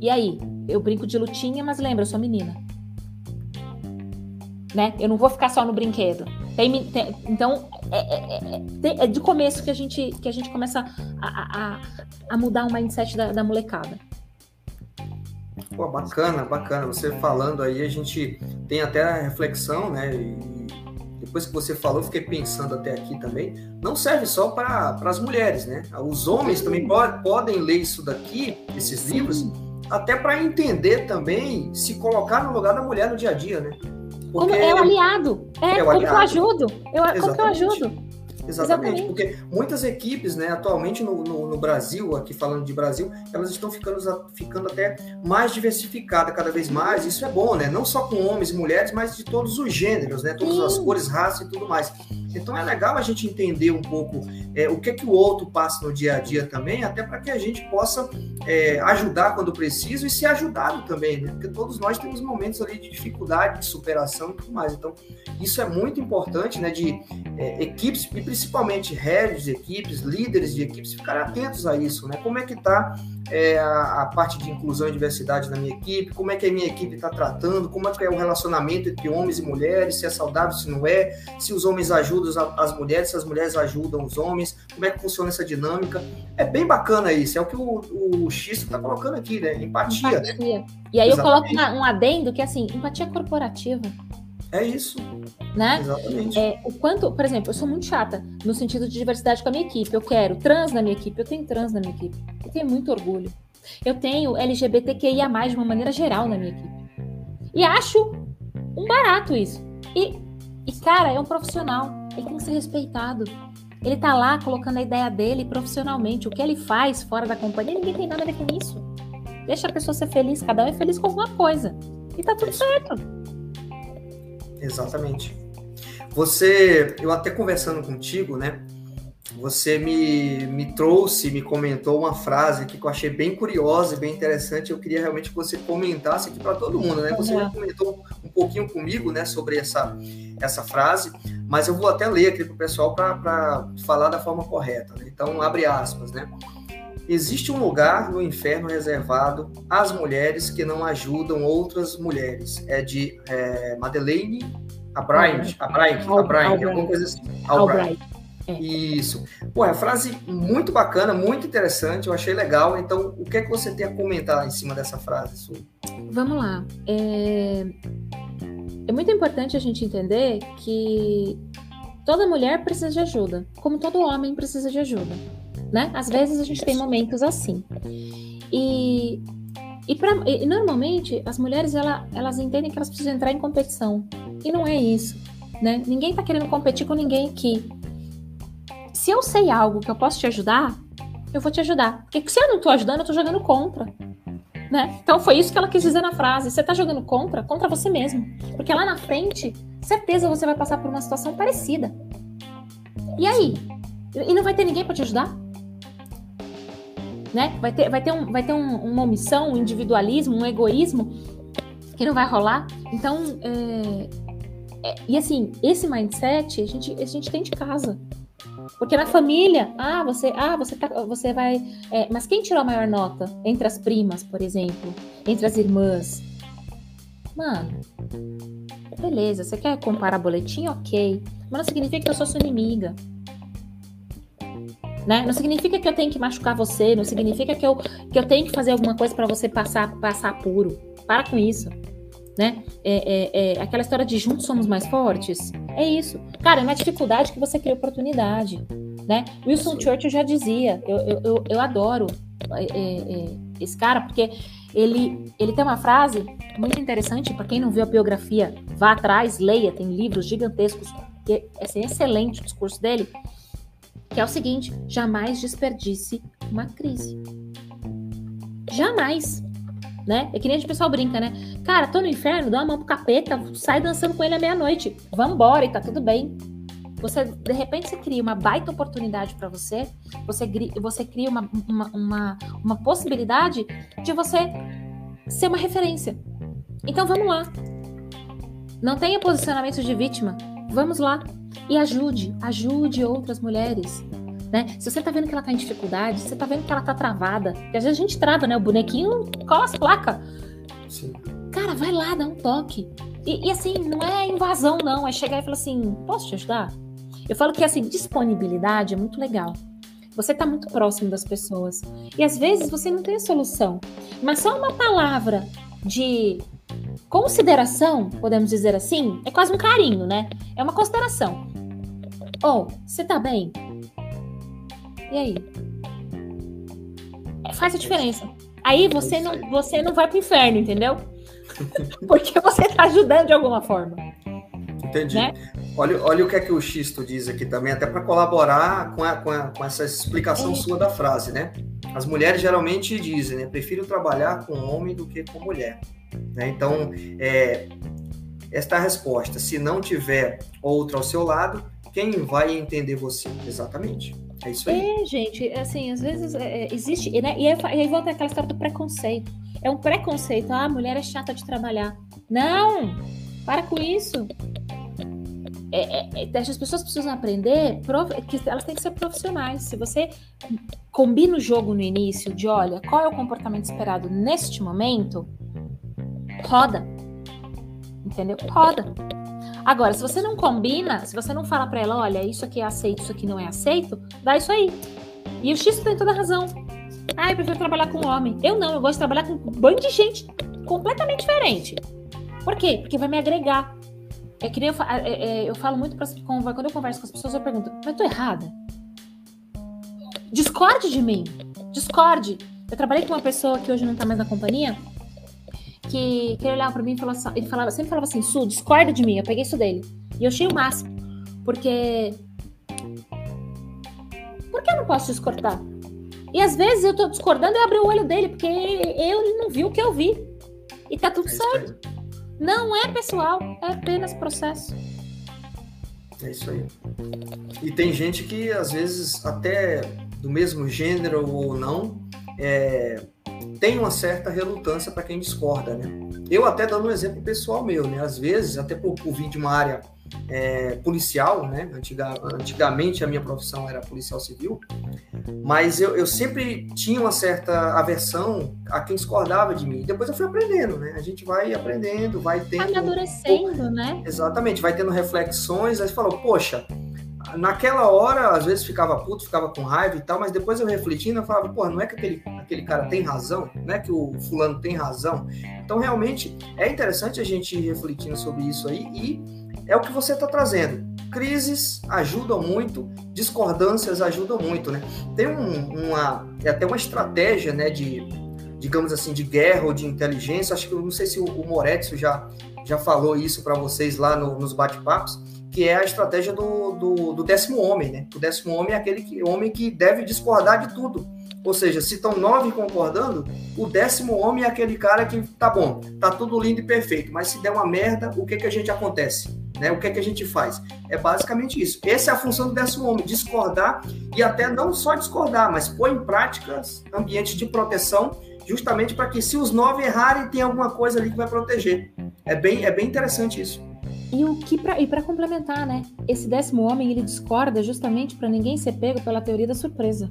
e aí? Eu brinco de lutinha, mas lembra, eu sou menina. Né? Eu não vou ficar só no brinquedo. Tem, tem, então, é, é, é, é, de começo que a gente, que a gente começa a, a, a mudar o mindset da, da molecada. Pô, bacana, bacana. Você falando aí, a gente tem até a reflexão, né? E depois que você falou, eu fiquei pensando até aqui também. Não serve só para as mulheres, né? Os homens também po podem ler isso daqui, esses livros, até para entender também, se colocar no lugar da mulher no dia a dia, né? Porque como é o aliado. É, é o como aliado. que eu ajudo? Eu, como que eu ajudo? Exatamente, Exatamente, porque muitas equipes, né, atualmente no, no, no, Brasil, aqui falando de Brasil, elas estão ficando, ficando até mais diversificadas cada vez mais. Isso é bom, né? Não só com homens e mulheres, mas de todos os gêneros, né? Todas Sim. as cores, raças e tudo mais. Então é legal a gente entender um pouco é, o que é que o outro passa no dia a dia também, até para que a gente possa é, ajudar quando preciso e ser ajudado também, né? Porque todos nós temos momentos ali de dificuldade, de superação e tudo mais. Então isso é muito importante, né? De é, equipes e principalmente heads de equipes, líderes de equipes ficarem atentos a isso, né? Como é que está é, a, a, parte de inclusão e diversidade na minha equipe, como é que a minha equipe está tratando, como é que é o relacionamento entre homens e mulheres, se é saudável, se não é, se os homens ajudam as mulheres, se as mulheres ajudam os homens, como é que funciona essa dinâmica. É bem bacana isso, é o que o, o X está colocando aqui, né? Empatia. Empatia. Né? E aí Exatamente. eu coloco um adendo que é assim, empatia corporativa. É isso. Né? Exatamente. É, o quanto, por exemplo, eu sou muito chata no sentido de diversidade com a minha equipe. Eu quero trans na minha equipe, eu tenho trans na minha equipe. Eu tenho muito orgulho. Eu tenho LGBTQIA de uma maneira geral na minha equipe. E acho um barato isso. E E, cara, é um profissional. Ele tem que ser respeitado. Ele tá lá colocando a ideia dele profissionalmente. O que ele faz fora da companhia, ninguém tem nada a ver com isso. Deixa a pessoa ser feliz, cada um é feliz com alguma coisa. E tá tudo certo. Exatamente. Você, eu até conversando contigo, né? Você me, me trouxe, me comentou uma frase que eu achei bem curiosa e bem interessante. Eu queria realmente que você comentasse aqui para todo mundo, né? Você já comentou um pouquinho comigo, né, sobre essa, essa frase, mas eu vou até ler aqui para o pessoal para falar da forma correta. Né? Então, abre aspas, né? Existe um lugar no inferno reservado às mulheres que não ajudam outras mulheres. É de é, Madeleine Abright, Abright, Abright, alguma coisa assim. Albright. É. Isso. Pô, é uma frase muito bacana, muito interessante, eu achei legal. Então, o que é que você tem a comentar em cima dessa frase, Su? Vamos lá. É... é muito importante a gente entender que toda mulher precisa de ajuda, como todo homem precisa de ajuda. Né? Às vezes a gente tem momentos assim. E, e, pra, e normalmente as mulheres ela, elas entendem que elas precisam entrar em competição. E não é isso. Né? Ninguém está querendo competir com ninguém aqui se eu sei algo que eu posso te ajudar, eu vou te ajudar. Porque se eu não tô ajudando, eu tô jogando contra. Né? Então foi isso que ela quis dizer na frase. Você tá jogando contra, contra você mesmo. Porque lá na frente, certeza você vai passar por uma situação parecida. E aí? E não vai ter ninguém para te ajudar? Né? Vai ter, vai ter, um, vai ter um, uma omissão, um individualismo, um egoísmo que não vai rolar. Então, é, é, e assim, esse mindset a gente, a gente tem de casa. Porque na família, ah, você, ah, você, tá, você vai. É, mas quem tirou a maior nota? Entre as primas, por exemplo, entre as irmãs. Mano, beleza, você quer comparar boletim? Ok. Mas não significa que eu sou sua inimiga. Né? Não significa que eu tenho que machucar você, não significa que eu, que eu tenho que fazer alguma coisa para você passar, passar puro. Para com isso né? É, é, é, aquela história de juntos somos mais fortes. É isso. Cara, é na dificuldade que você cria oportunidade, né? Wilson Churchill já dizia, eu, eu, eu, eu adoro é, é, é, esse cara, porque ele, ele tem uma frase muito interessante, para quem não viu a biografia, vá atrás, leia, tem livros gigantescos, que é assim, excelente o discurso dele, que é o seguinte, jamais desperdice uma crise. Jamais né? É que nem a gente pessoal brinca, né? Cara, tô no inferno, dá uma mão pro capeta, sai dançando com ele à meia-noite. Vambora e tá tudo bem. Você, de repente, você cria uma baita oportunidade para você, você, você cria uma, uma, uma, uma possibilidade de você ser uma referência. Então vamos lá. Não tenha posicionamento de vítima. Vamos lá. E ajude, ajude outras mulheres. Né? Se você tá vendo que ela tá em dificuldade, você tá vendo que ela tá travada, porque às vezes a gente trava, né? O bonequinho cola as placas. Sim. Cara, vai lá, dá um toque. E, e, assim, não é invasão, não. É chegar e falar assim: posso te ajudar? Eu falo que assim, disponibilidade é muito legal. Você tá muito próximo das pessoas. E às vezes você não tem a solução. Mas só uma palavra de consideração, podemos dizer assim, é quase um carinho, né? É uma consideração. Ou, oh, você tá bem? E aí? É, faz a diferença. Aí você não, você não vai pro inferno, entendeu? Porque você tá ajudando de alguma forma. Entendi. Né? Olha, olha o que é que o Xisto diz aqui também, até para colaborar com, a, com, a, com, essa explicação é. sua da frase, né? As mulheres geralmente dizem, né? Prefiro trabalhar com homem do que com mulher. Né? Então, é, esta é resposta. Se não tiver outro ao seu lado, quem vai entender você? Exatamente. É isso aí. É, gente, assim, às vezes é, é existe. Né? E, aí, e aí volta aquela história do preconceito. É um preconceito. Ah, a mulher é chata de trabalhar. Não! Para com isso. É, é, é as pessoas precisam aprender que elas têm que ser profissionais. Se você combina o jogo no início de olha, qual é o comportamento esperado neste momento, roda. Entendeu? Roda. Agora, se você não combina, se você não fala para ela, olha, isso aqui é aceito, isso aqui não é aceito, dá isso aí. E o X tem toda a razão. Ah, eu prefiro trabalhar com homem. Eu não, eu gosto de trabalhar com um bando de gente completamente diferente. Por quê? Porque vai me agregar. É que eu, é, é, eu falo muito para quando eu converso com as pessoas, eu pergunto, mas eu tô errada? Discorde de mim. Discorde. Eu trabalhei com uma pessoa que hoje não tá mais na companhia, que, que ele olhava pra mim e falava, ele falava, sempre falava assim, Su, discorda de mim, eu peguei isso dele. E eu achei o máximo. Porque. Por que eu não posso discordar? E às vezes eu tô discordando e abri o olho dele, porque ele não viu o que eu vi. E tá tudo é certo. Não é pessoal, é apenas processo. É isso aí. E tem gente que, às vezes, até do mesmo gênero ou não, é, tem uma certa relutância para quem discorda, né? Eu até dando um exemplo pessoal meu, né? Às vezes, até por, por vir de uma área é, policial, né? Antiga, antigamente a minha profissão era policial civil, mas eu, eu sempre tinha uma certa aversão a quem discordava de mim. Depois eu fui aprendendo, né? A gente vai aprendendo, vai tendo. Amadurecendo, né? Exatamente, vai tendo reflexões, aí você falou, poxa, naquela hora, às vezes ficava puto, ficava com raiva e tal, mas depois eu refletindo, eu falava, pô, não é que aquele, aquele cara tem razão? Não é que o fulano tem razão? Então, realmente, é interessante a gente ir refletindo sobre isso aí e é o que você está trazendo. Crises ajudam muito, discordâncias ajudam muito, né? Tem um, uma, é até uma estratégia, né, de, digamos assim, de guerra ou de inteligência. Acho que eu não sei se o, o Moretz já, já falou isso para vocês lá no, nos bate-papos, que é a estratégia do, do, do, décimo homem, né? O décimo homem é aquele que, homem que deve discordar de tudo. Ou seja, se estão nove concordando, o décimo homem é aquele cara que tá bom, tá tudo lindo e perfeito, mas se der uma merda, o que que a gente acontece? Né? O que que a gente faz? É basicamente isso. Essa é a função do décimo homem, discordar e até não só discordar, mas pôr em práticas ambientes de proteção, justamente para que se os nove errarem, tem alguma coisa ali que vai proteger. É bem, é bem interessante isso. E o que pra, e para complementar, né? Esse décimo homem ele discorda justamente para ninguém ser pego pela teoria da surpresa.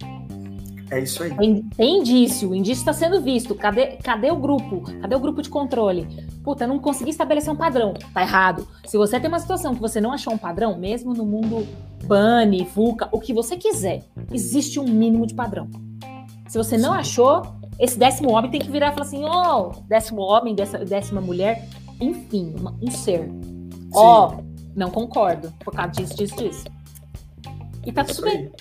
É isso aí. Tem indício, o indício está sendo visto. Cadê, cadê o grupo? Cadê o grupo de controle? Puta, não consegui estabelecer um padrão. Tá errado. Se você tem uma situação que você não achou um padrão, mesmo no mundo BANI, VUCA, o que você quiser, existe um mínimo de padrão. Se você não Sim. achou, esse décimo homem tem que virar e falar assim: ó, oh, décimo homem, décima mulher, enfim, um ser. Ó, oh, não concordo por causa disso, disso, disso. E tá tudo bem.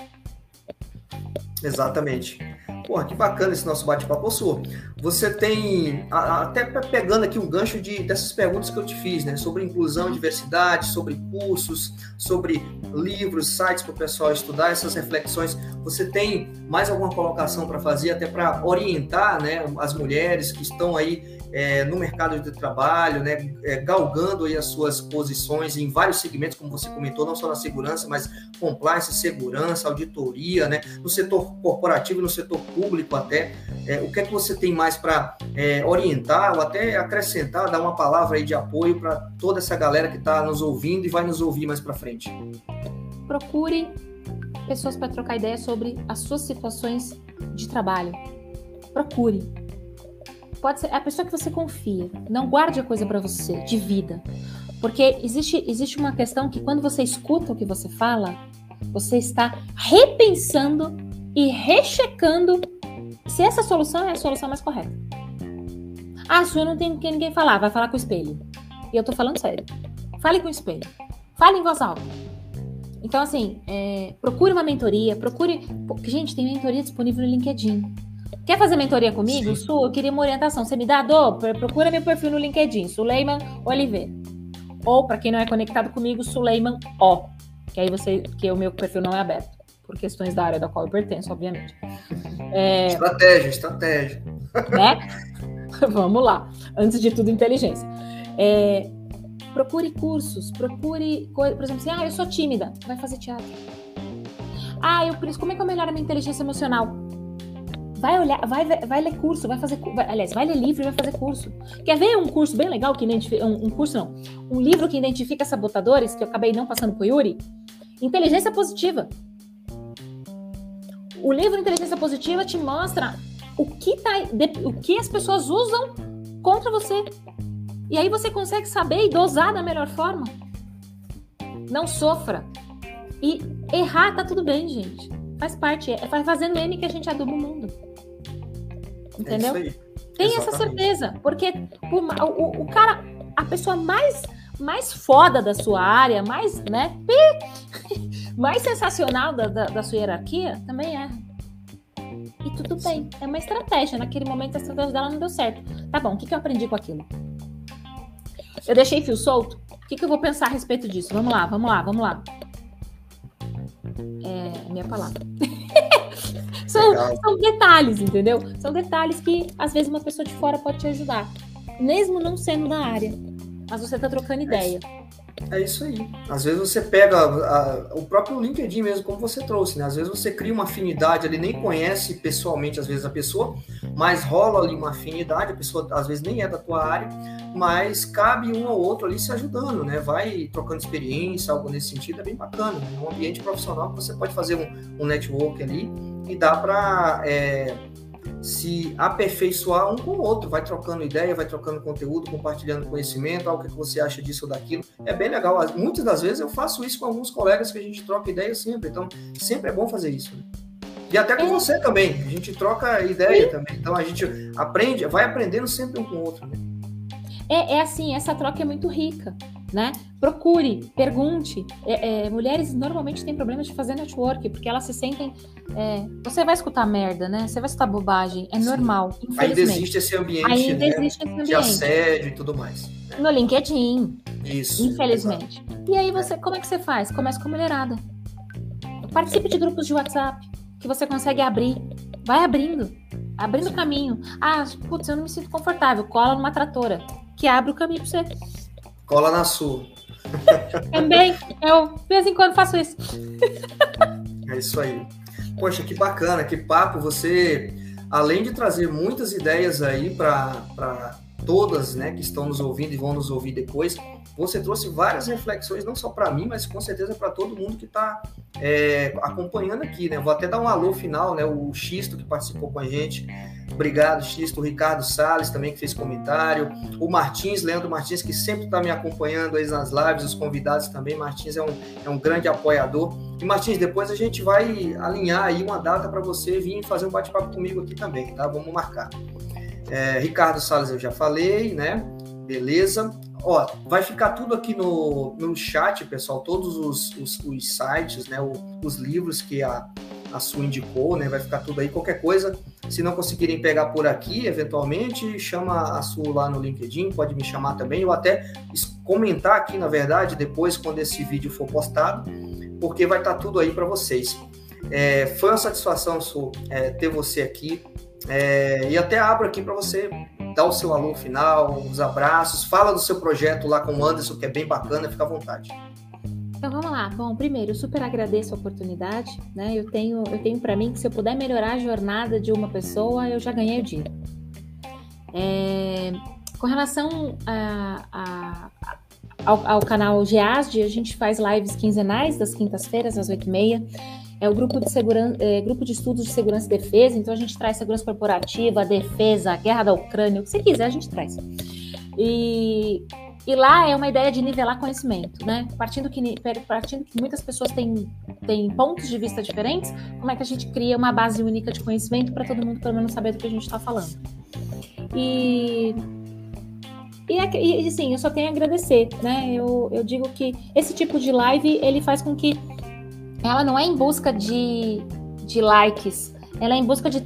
Exatamente. Porra, que bacana esse nosso bate-papo. Su, você tem, até pegando aqui um gancho de, dessas perguntas que eu te fiz, né? Sobre inclusão e diversidade, sobre cursos, sobre livros, sites para o pessoal estudar, essas reflexões. Você tem mais alguma colocação para fazer, até para orientar né, as mulheres que estão aí é, no mercado de trabalho, né, é, galgando aí as suas posições em vários segmentos, como você comentou, não só na segurança, mas compliance, segurança, auditoria, né, no setor corporativo e no setor público até. É, o que é que você tem mais para é, orientar ou até acrescentar, dar uma palavra aí de apoio para toda essa galera que está nos ouvindo e vai nos ouvir mais para frente? Procure pessoas para trocar ideia sobre as suas situações de trabalho. Procure pode ser a pessoa que você confia. Não guarde a coisa para você, de vida. Porque existe, existe uma questão que quando você escuta o que você fala, você está repensando e rechecando se essa solução é a solução mais correta. Ah, sua não tem que ninguém falar, vai falar com o espelho. E eu tô falando sério. Fale com o espelho. Fale em voz alta. Então, assim, é, procure uma mentoria, procure. Gente, tem mentoria disponível no LinkedIn. Quer fazer mentoria comigo? Sim. Su, eu queria uma orientação. Você me dá? Dô, procura meu perfil no LinkedIn, Suleiman Oliveira. Ou, para quem não é conectado comigo, Suleiman O. Que aí você, que o meu perfil não é aberto. Por questões da área da qual eu pertenço, obviamente. É... Estratégia, estratégia. Né? Vamos lá. Antes de tudo, inteligência. É... Procure cursos, procure, por exemplo, assim, ah, eu sou tímida, vai fazer teatro. Ah, eu preciso, como é que eu melhoro a minha inteligência emocional? Vai olhar, vai, vai ler curso, vai fazer. Vai, aliás, vai ler livro e vai fazer curso. Quer ver um curso bem legal que identifica. Um, um, curso não. Um livro que identifica sabotadores, que eu acabei não passando pro Yuri? Inteligência Positiva. O livro Inteligência Positiva te mostra o que, tá, o que as pessoas usam contra você. E aí você consegue saber e dosar da melhor forma. Não sofra. E errar tá tudo bem, gente. Faz parte. É fazendo M que a gente aduba o mundo. Entendeu? É Tem essa certeza, porque o, o, o, cara, a pessoa mais mais foda da sua área, mais, né, mais sensacional da, da, da sua hierarquia, também é. E tudo bem, é uma estratégia. Naquele momento a estratégia dela não deu certo. Tá bom, o que, que eu aprendi com aquilo? Eu deixei fio solto? O que, que, que eu vou pensar a respeito disso? Vamos lá, vamos lá, vamos lá. É minha palavra. são, são detalhes, entendeu? São detalhes que às vezes uma pessoa de fora pode te ajudar, mesmo não sendo da área, mas você está trocando ideia. É isso aí. Às vezes você pega a, a, o próprio LinkedIn mesmo, como você trouxe, né? Às vezes você cria uma afinidade, ele nem conhece pessoalmente, às vezes, a pessoa, mas rola ali uma afinidade, a pessoa às vezes nem é da tua área, mas cabe um ao outro ali se ajudando, né? Vai trocando experiência, algo nesse sentido, é bem bacana. Né? Um ambiente profissional que você pode fazer um, um network ali e dá para. É, se aperfeiçoar um com o outro, vai trocando ideia, vai trocando conteúdo, compartilhando conhecimento, algo que você acha disso ou daquilo. É bem legal. Muitas das vezes eu faço isso com alguns colegas que a gente troca ideia sempre, então sempre é bom fazer isso. Né? E até com você também, a gente troca ideia também. Então a gente aprende, vai aprendendo sempre um com o outro. Né? É, é assim, essa troca é muito rica né? Procure, pergunte. É, é, mulheres normalmente têm problemas de fazer network, porque elas se sentem. É, você vai escutar merda, né? Você vai escutar bobagem, é Sim. normal. Ainda existe esse ambiente, Ainda né? existe esse ambiente. de assédio e tudo mais. No LinkedIn. Isso. Infelizmente. E aí você, como é que você faz? Começa com a mulherada. Participe de grupos de WhatsApp que você consegue abrir. Vai abrindo. Abrindo caminho. Ah, putz, eu não me sinto confortável. Cola numa tratora. Que abre o caminho pra você. Cola na sua. Também, eu de vez em quando faço isso. É isso aí. Poxa, que bacana, que papo. Você, além de trazer muitas ideias aí para todas né, que estão nos ouvindo e vão nos ouvir depois, você trouxe várias reflexões, não só para mim, mas com certeza para todo mundo que está é, acompanhando aqui. Né? Vou até dar um alô final, né? o Xisto que participou com a gente. Obrigado, Xisto. O Ricardo Salles também que fez comentário. O Martins, Leandro Martins, que sempre está me acompanhando aí nas lives, os convidados também. Martins é um, é um grande apoiador. E Martins, depois a gente vai alinhar aí uma data para você vir fazer um bate-papo comigo aqui também, tá? Vamos marcar. É, Ricardo Salles eu já falei, né? Beleza. Ó, vai ficar tudo aqui no, no chat, pessoal, todos os, os, os sites, né? O, os livros que a, a Su indicou, né? Vai ficar tudo aí. Qualquer coisa, se não conseguirem pegar por aqui, eventualmente, chama a Su lá no LinkedIn, pode me chamar também, ou até comentar aqui, na verdade, depois, quando esse vídeo for postado, porque vai estar tudo aí para vocês. É, foi uma satisfação, Su, é, ter você aqui. É, e até abro aqui para você dar o seu alô final, os abraços, fala do seu projeto lá com o Anderson, que é bem bacana, fica à vontade. Então vamos lá. Bom, primeiro, eu super agradeço a oportunidade, né? Eu tenho, eu tenho para mim que se eu puder melhorar a jornada de uma pessoa, eu já ganhei o dia. É, com relação a, a, ao, ao, canal GEASD, a gente faz lives quinzenais, das quintas-feiras, às oito e meia é o grupo de, segurança, é, grupo de estudos de segurança e defesa, então a gente traz segurança corporativa, defesa, guerra da Ucrânia, o que você quiser a gente traz. E, e lá é uma ideia de nivelar conhecimento, né? Partindo que, partindo que muitas pessoas têm, têm pontos de vista diferentes, como é que a gente cria uma base única de conhecimento para todo mundo pelo menos saber do que a gente está falando. E e, e assim, eu só tenho a agradecer, né? Eu, eu digo que esse tipo de live ele faz com que ela não é em busca de, de likes, ela é em busca de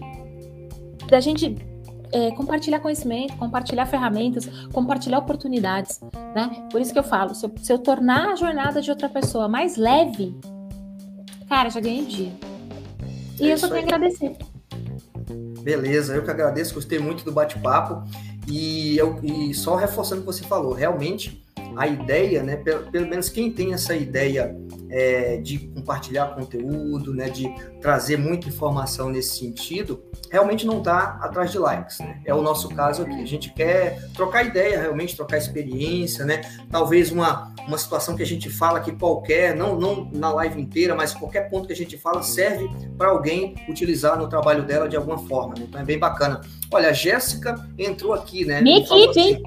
da gente é, compartilhar conhecimento, compartilhar ferramentas, compartilhar oportunidades, né? Por isso que eu falo, se eu, se eu tornar a jornada de outra pessoa mais leve, cara, já ganhei o dia. E é eu só tenho a agradecer. Beleza, eu que agradeço, gostei muito do bate-papo. E, eu, e só reforçando o que você falou, realmente a ideia, né, pelo, pelo menos quem tem essa ideia é, de compartilhar conteúdo, né, de trazer muita informação nesse sentido, realmente não está atrás de likes. Né? É o nosso caso aqui. A gente quer trocar ideia, realmente trocar experiência, né? Talvez uma, uma situação que a gente fala que qualquer, não, não na live inteira, mas qualquer ponto que a gente fala serve para alguém utilizar no trabalho dela de alguma forma. Né? Então é bem bacana. Olha, a Jéssica entrou aqui, né? Minha equipe?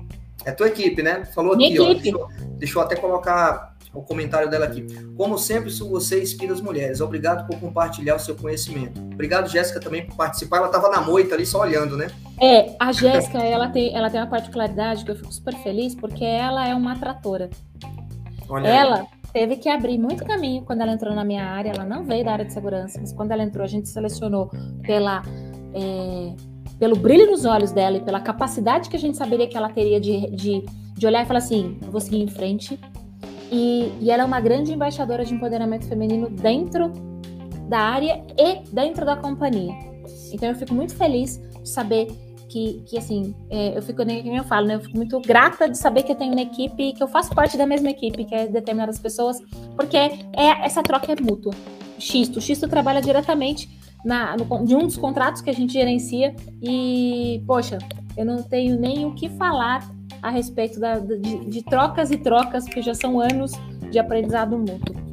É tua equipe, né? Falou Minha aqui, equipe. ó. Deixa, deixa eu até colocar o comentário dela aqui. Como sempre, sou você inspira as mulheres. Obrigado por compartilhar o seu conhecimento. Obrigado, Jéssica, também por participar. Ela estava na moita ali só olhando, né? É, a Jéssica, ela tem, ela tem uma particularidade que eu fico super feliz, porque ela é uma atratora. Olha ela aí. teve que abrir muito caminho quando ela entrou na minha área. Ela não veio da área de segurança, mas quando ela entrou, a gente selecionou pela. É, pelo brilho nos olhos dela e pela capacidade que a gente saberia que ela teria de, de, de olhar e falar assim: eu vou seguir em frente, E, e ela é uma grande embaixadora de empoderamento feminino dentro da área e dentro da companhia. Então eu fico muito feliz de saber que, que assim, é, eu fico, nem eu falo, né? Eu fico muito grata de saber que eu tenho uma equipe, que eu faço parte da mesma equipe, que é determinadas pessoas, porque é, essa troca é mútua. Xisto, o Xisto trabalha diretamente na, no, de um dos contratos que a gente gerencia e, poxa, eu não tenho nem o que falar a respeito da, de, de trocas e trocas, porque já são anos de aprendizado mútuo.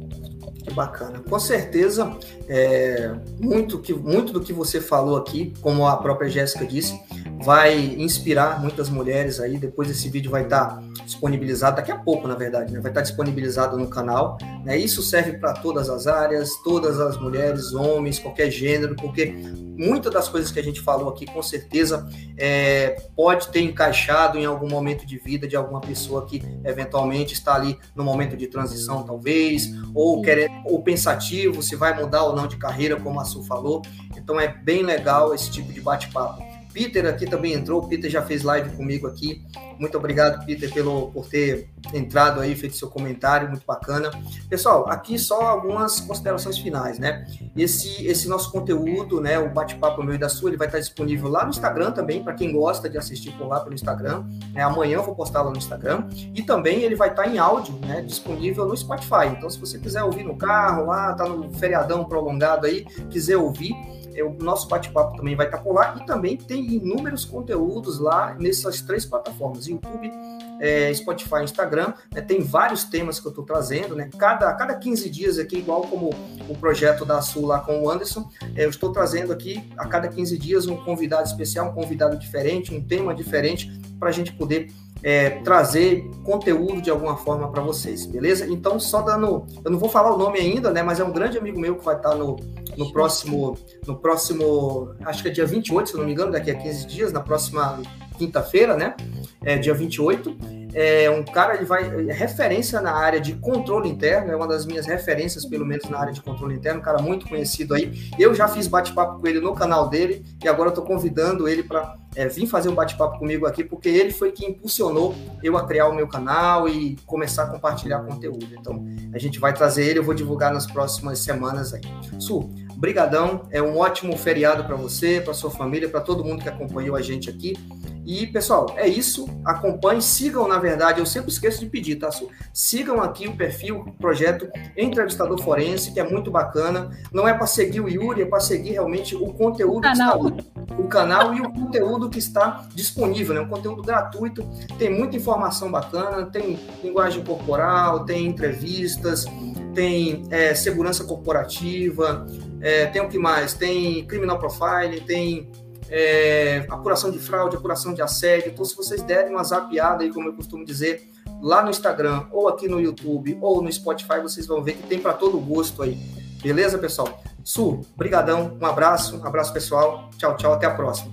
Que bacana. Com certeza, é, muito, que, muito do que você falou aqui, como a própria Jéssica disse, vai inspirar muitas mulheres aí. Depois esse vídeo vai estar disponibilizado, daqui a pouco, na verdade, né? vai estar disponibilizado no canal. Né? Isso serve para todas as áreas, todas as mulheres, homens, qualquer gênero, porque muitas das coisas que a gente falou aqui, com certeza, é, pode ter encaixado em algum momento de vida de alguma pessoa que eventualmente está ali no momento de transição, talvez, ou querendo, ou pensativo se vai mudar ou não de carreira, como a Su falou. Então é bem legal esse tipo de bate-papo. Peter aqui também entrou, o Peter já fez live comigo aqui. Muito obrigado, Peter, pelo, por ter entrado aí, feito seu comentário, muito bacana. Pessoal, aqui só algumas considerações finais, né? Esse, esse nosso conteúdo, né, o bate-papo meu e da sua, ele vai estar disponível lá no Instagram também, para quem gosta de assistir por lá pelo Instagram. Né? Amanhã eu vou postar lá no Instagram. E também ele vai estar em áudio, né, disponível no Spotify. Então, se você quiser ouvir no carro, lá, tá no feriadão prolongado aí, quiser ouvir, o nosso bate-papo também vai estar por lá e também tem inúmeros conteúdos lá nessas três plataformas, YouTube, é, Spotify, Instagram, né, tem vários temas que eu estou trazendo, né, cada, cada 15 dias aqui, igual como o projeto da Sul lá com o Anderson, é, eu estou trazendo aqui a cada 15 dias um convidado especial, um convidado diferente, um tema diferente, para a gente poder é, trazer conteúdo de alguma forma para vocês, beleza? Então, só dando. Eu não vou falar o nome ainda, né? Mas é um grande amigo meu que vai estar no, no próximo. No próximo. Acho que é dia 28, se não me engano, daqui a 15 dias, na próxima quinta-feira, né? É, dia 28 é um cara, ele vai, é referência na área de controle interno, é uma das minhas referências, pelo menos na área de controle interno, um cara muito conhecido aí. Eu já fiz bate-papo com ele no canal dele e agora tô convidando ele para é, vir fazer um bate-papo comigo aqui, porque ele foi que impulsionou eu a criar o meu canal e começar a compartilhar conteúdo. Então, a gente vai trazer ele, eu vou divulgar nas próximas semanas aí. Su, brigadão, é um ótimo feriado para você, para sua família, para todo mundo que acompanhou a gente aqui. E, pessoal, é isso. Acompanhem, sigam, na verdade, eu sempre esqueço de pedir, tá? Sigam aqui o perfil, o projeto Entrevistador Forense, que é muito bacana. Não é para seguir o Yuri, é para seguir realmente o conteúdo canal. que está o canal e o conteúdo que está disponível, né? Um conteúdo gratuito, tem muita informação bacana, tem linguagem corporal, tem entrevistas, tem é, segurança corporativa, é, tem o que mais? Tem criminal profiling, tem é, apuração de fraude, apuração de assédio. Então, se vocês derem uma zapiada aí, como eu costumo dizer, lá no Instagram, ou aqui no YouTube, ou no Spotify, vocês vão ver que tem para todo gosto aí. Beleza, pessoal? Su, brigadão, um abraço, um abraço pessoal. Tchau, tchau, até a próxima.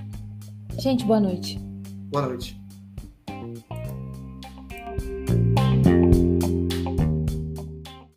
Gente, boa noite. Boa noite.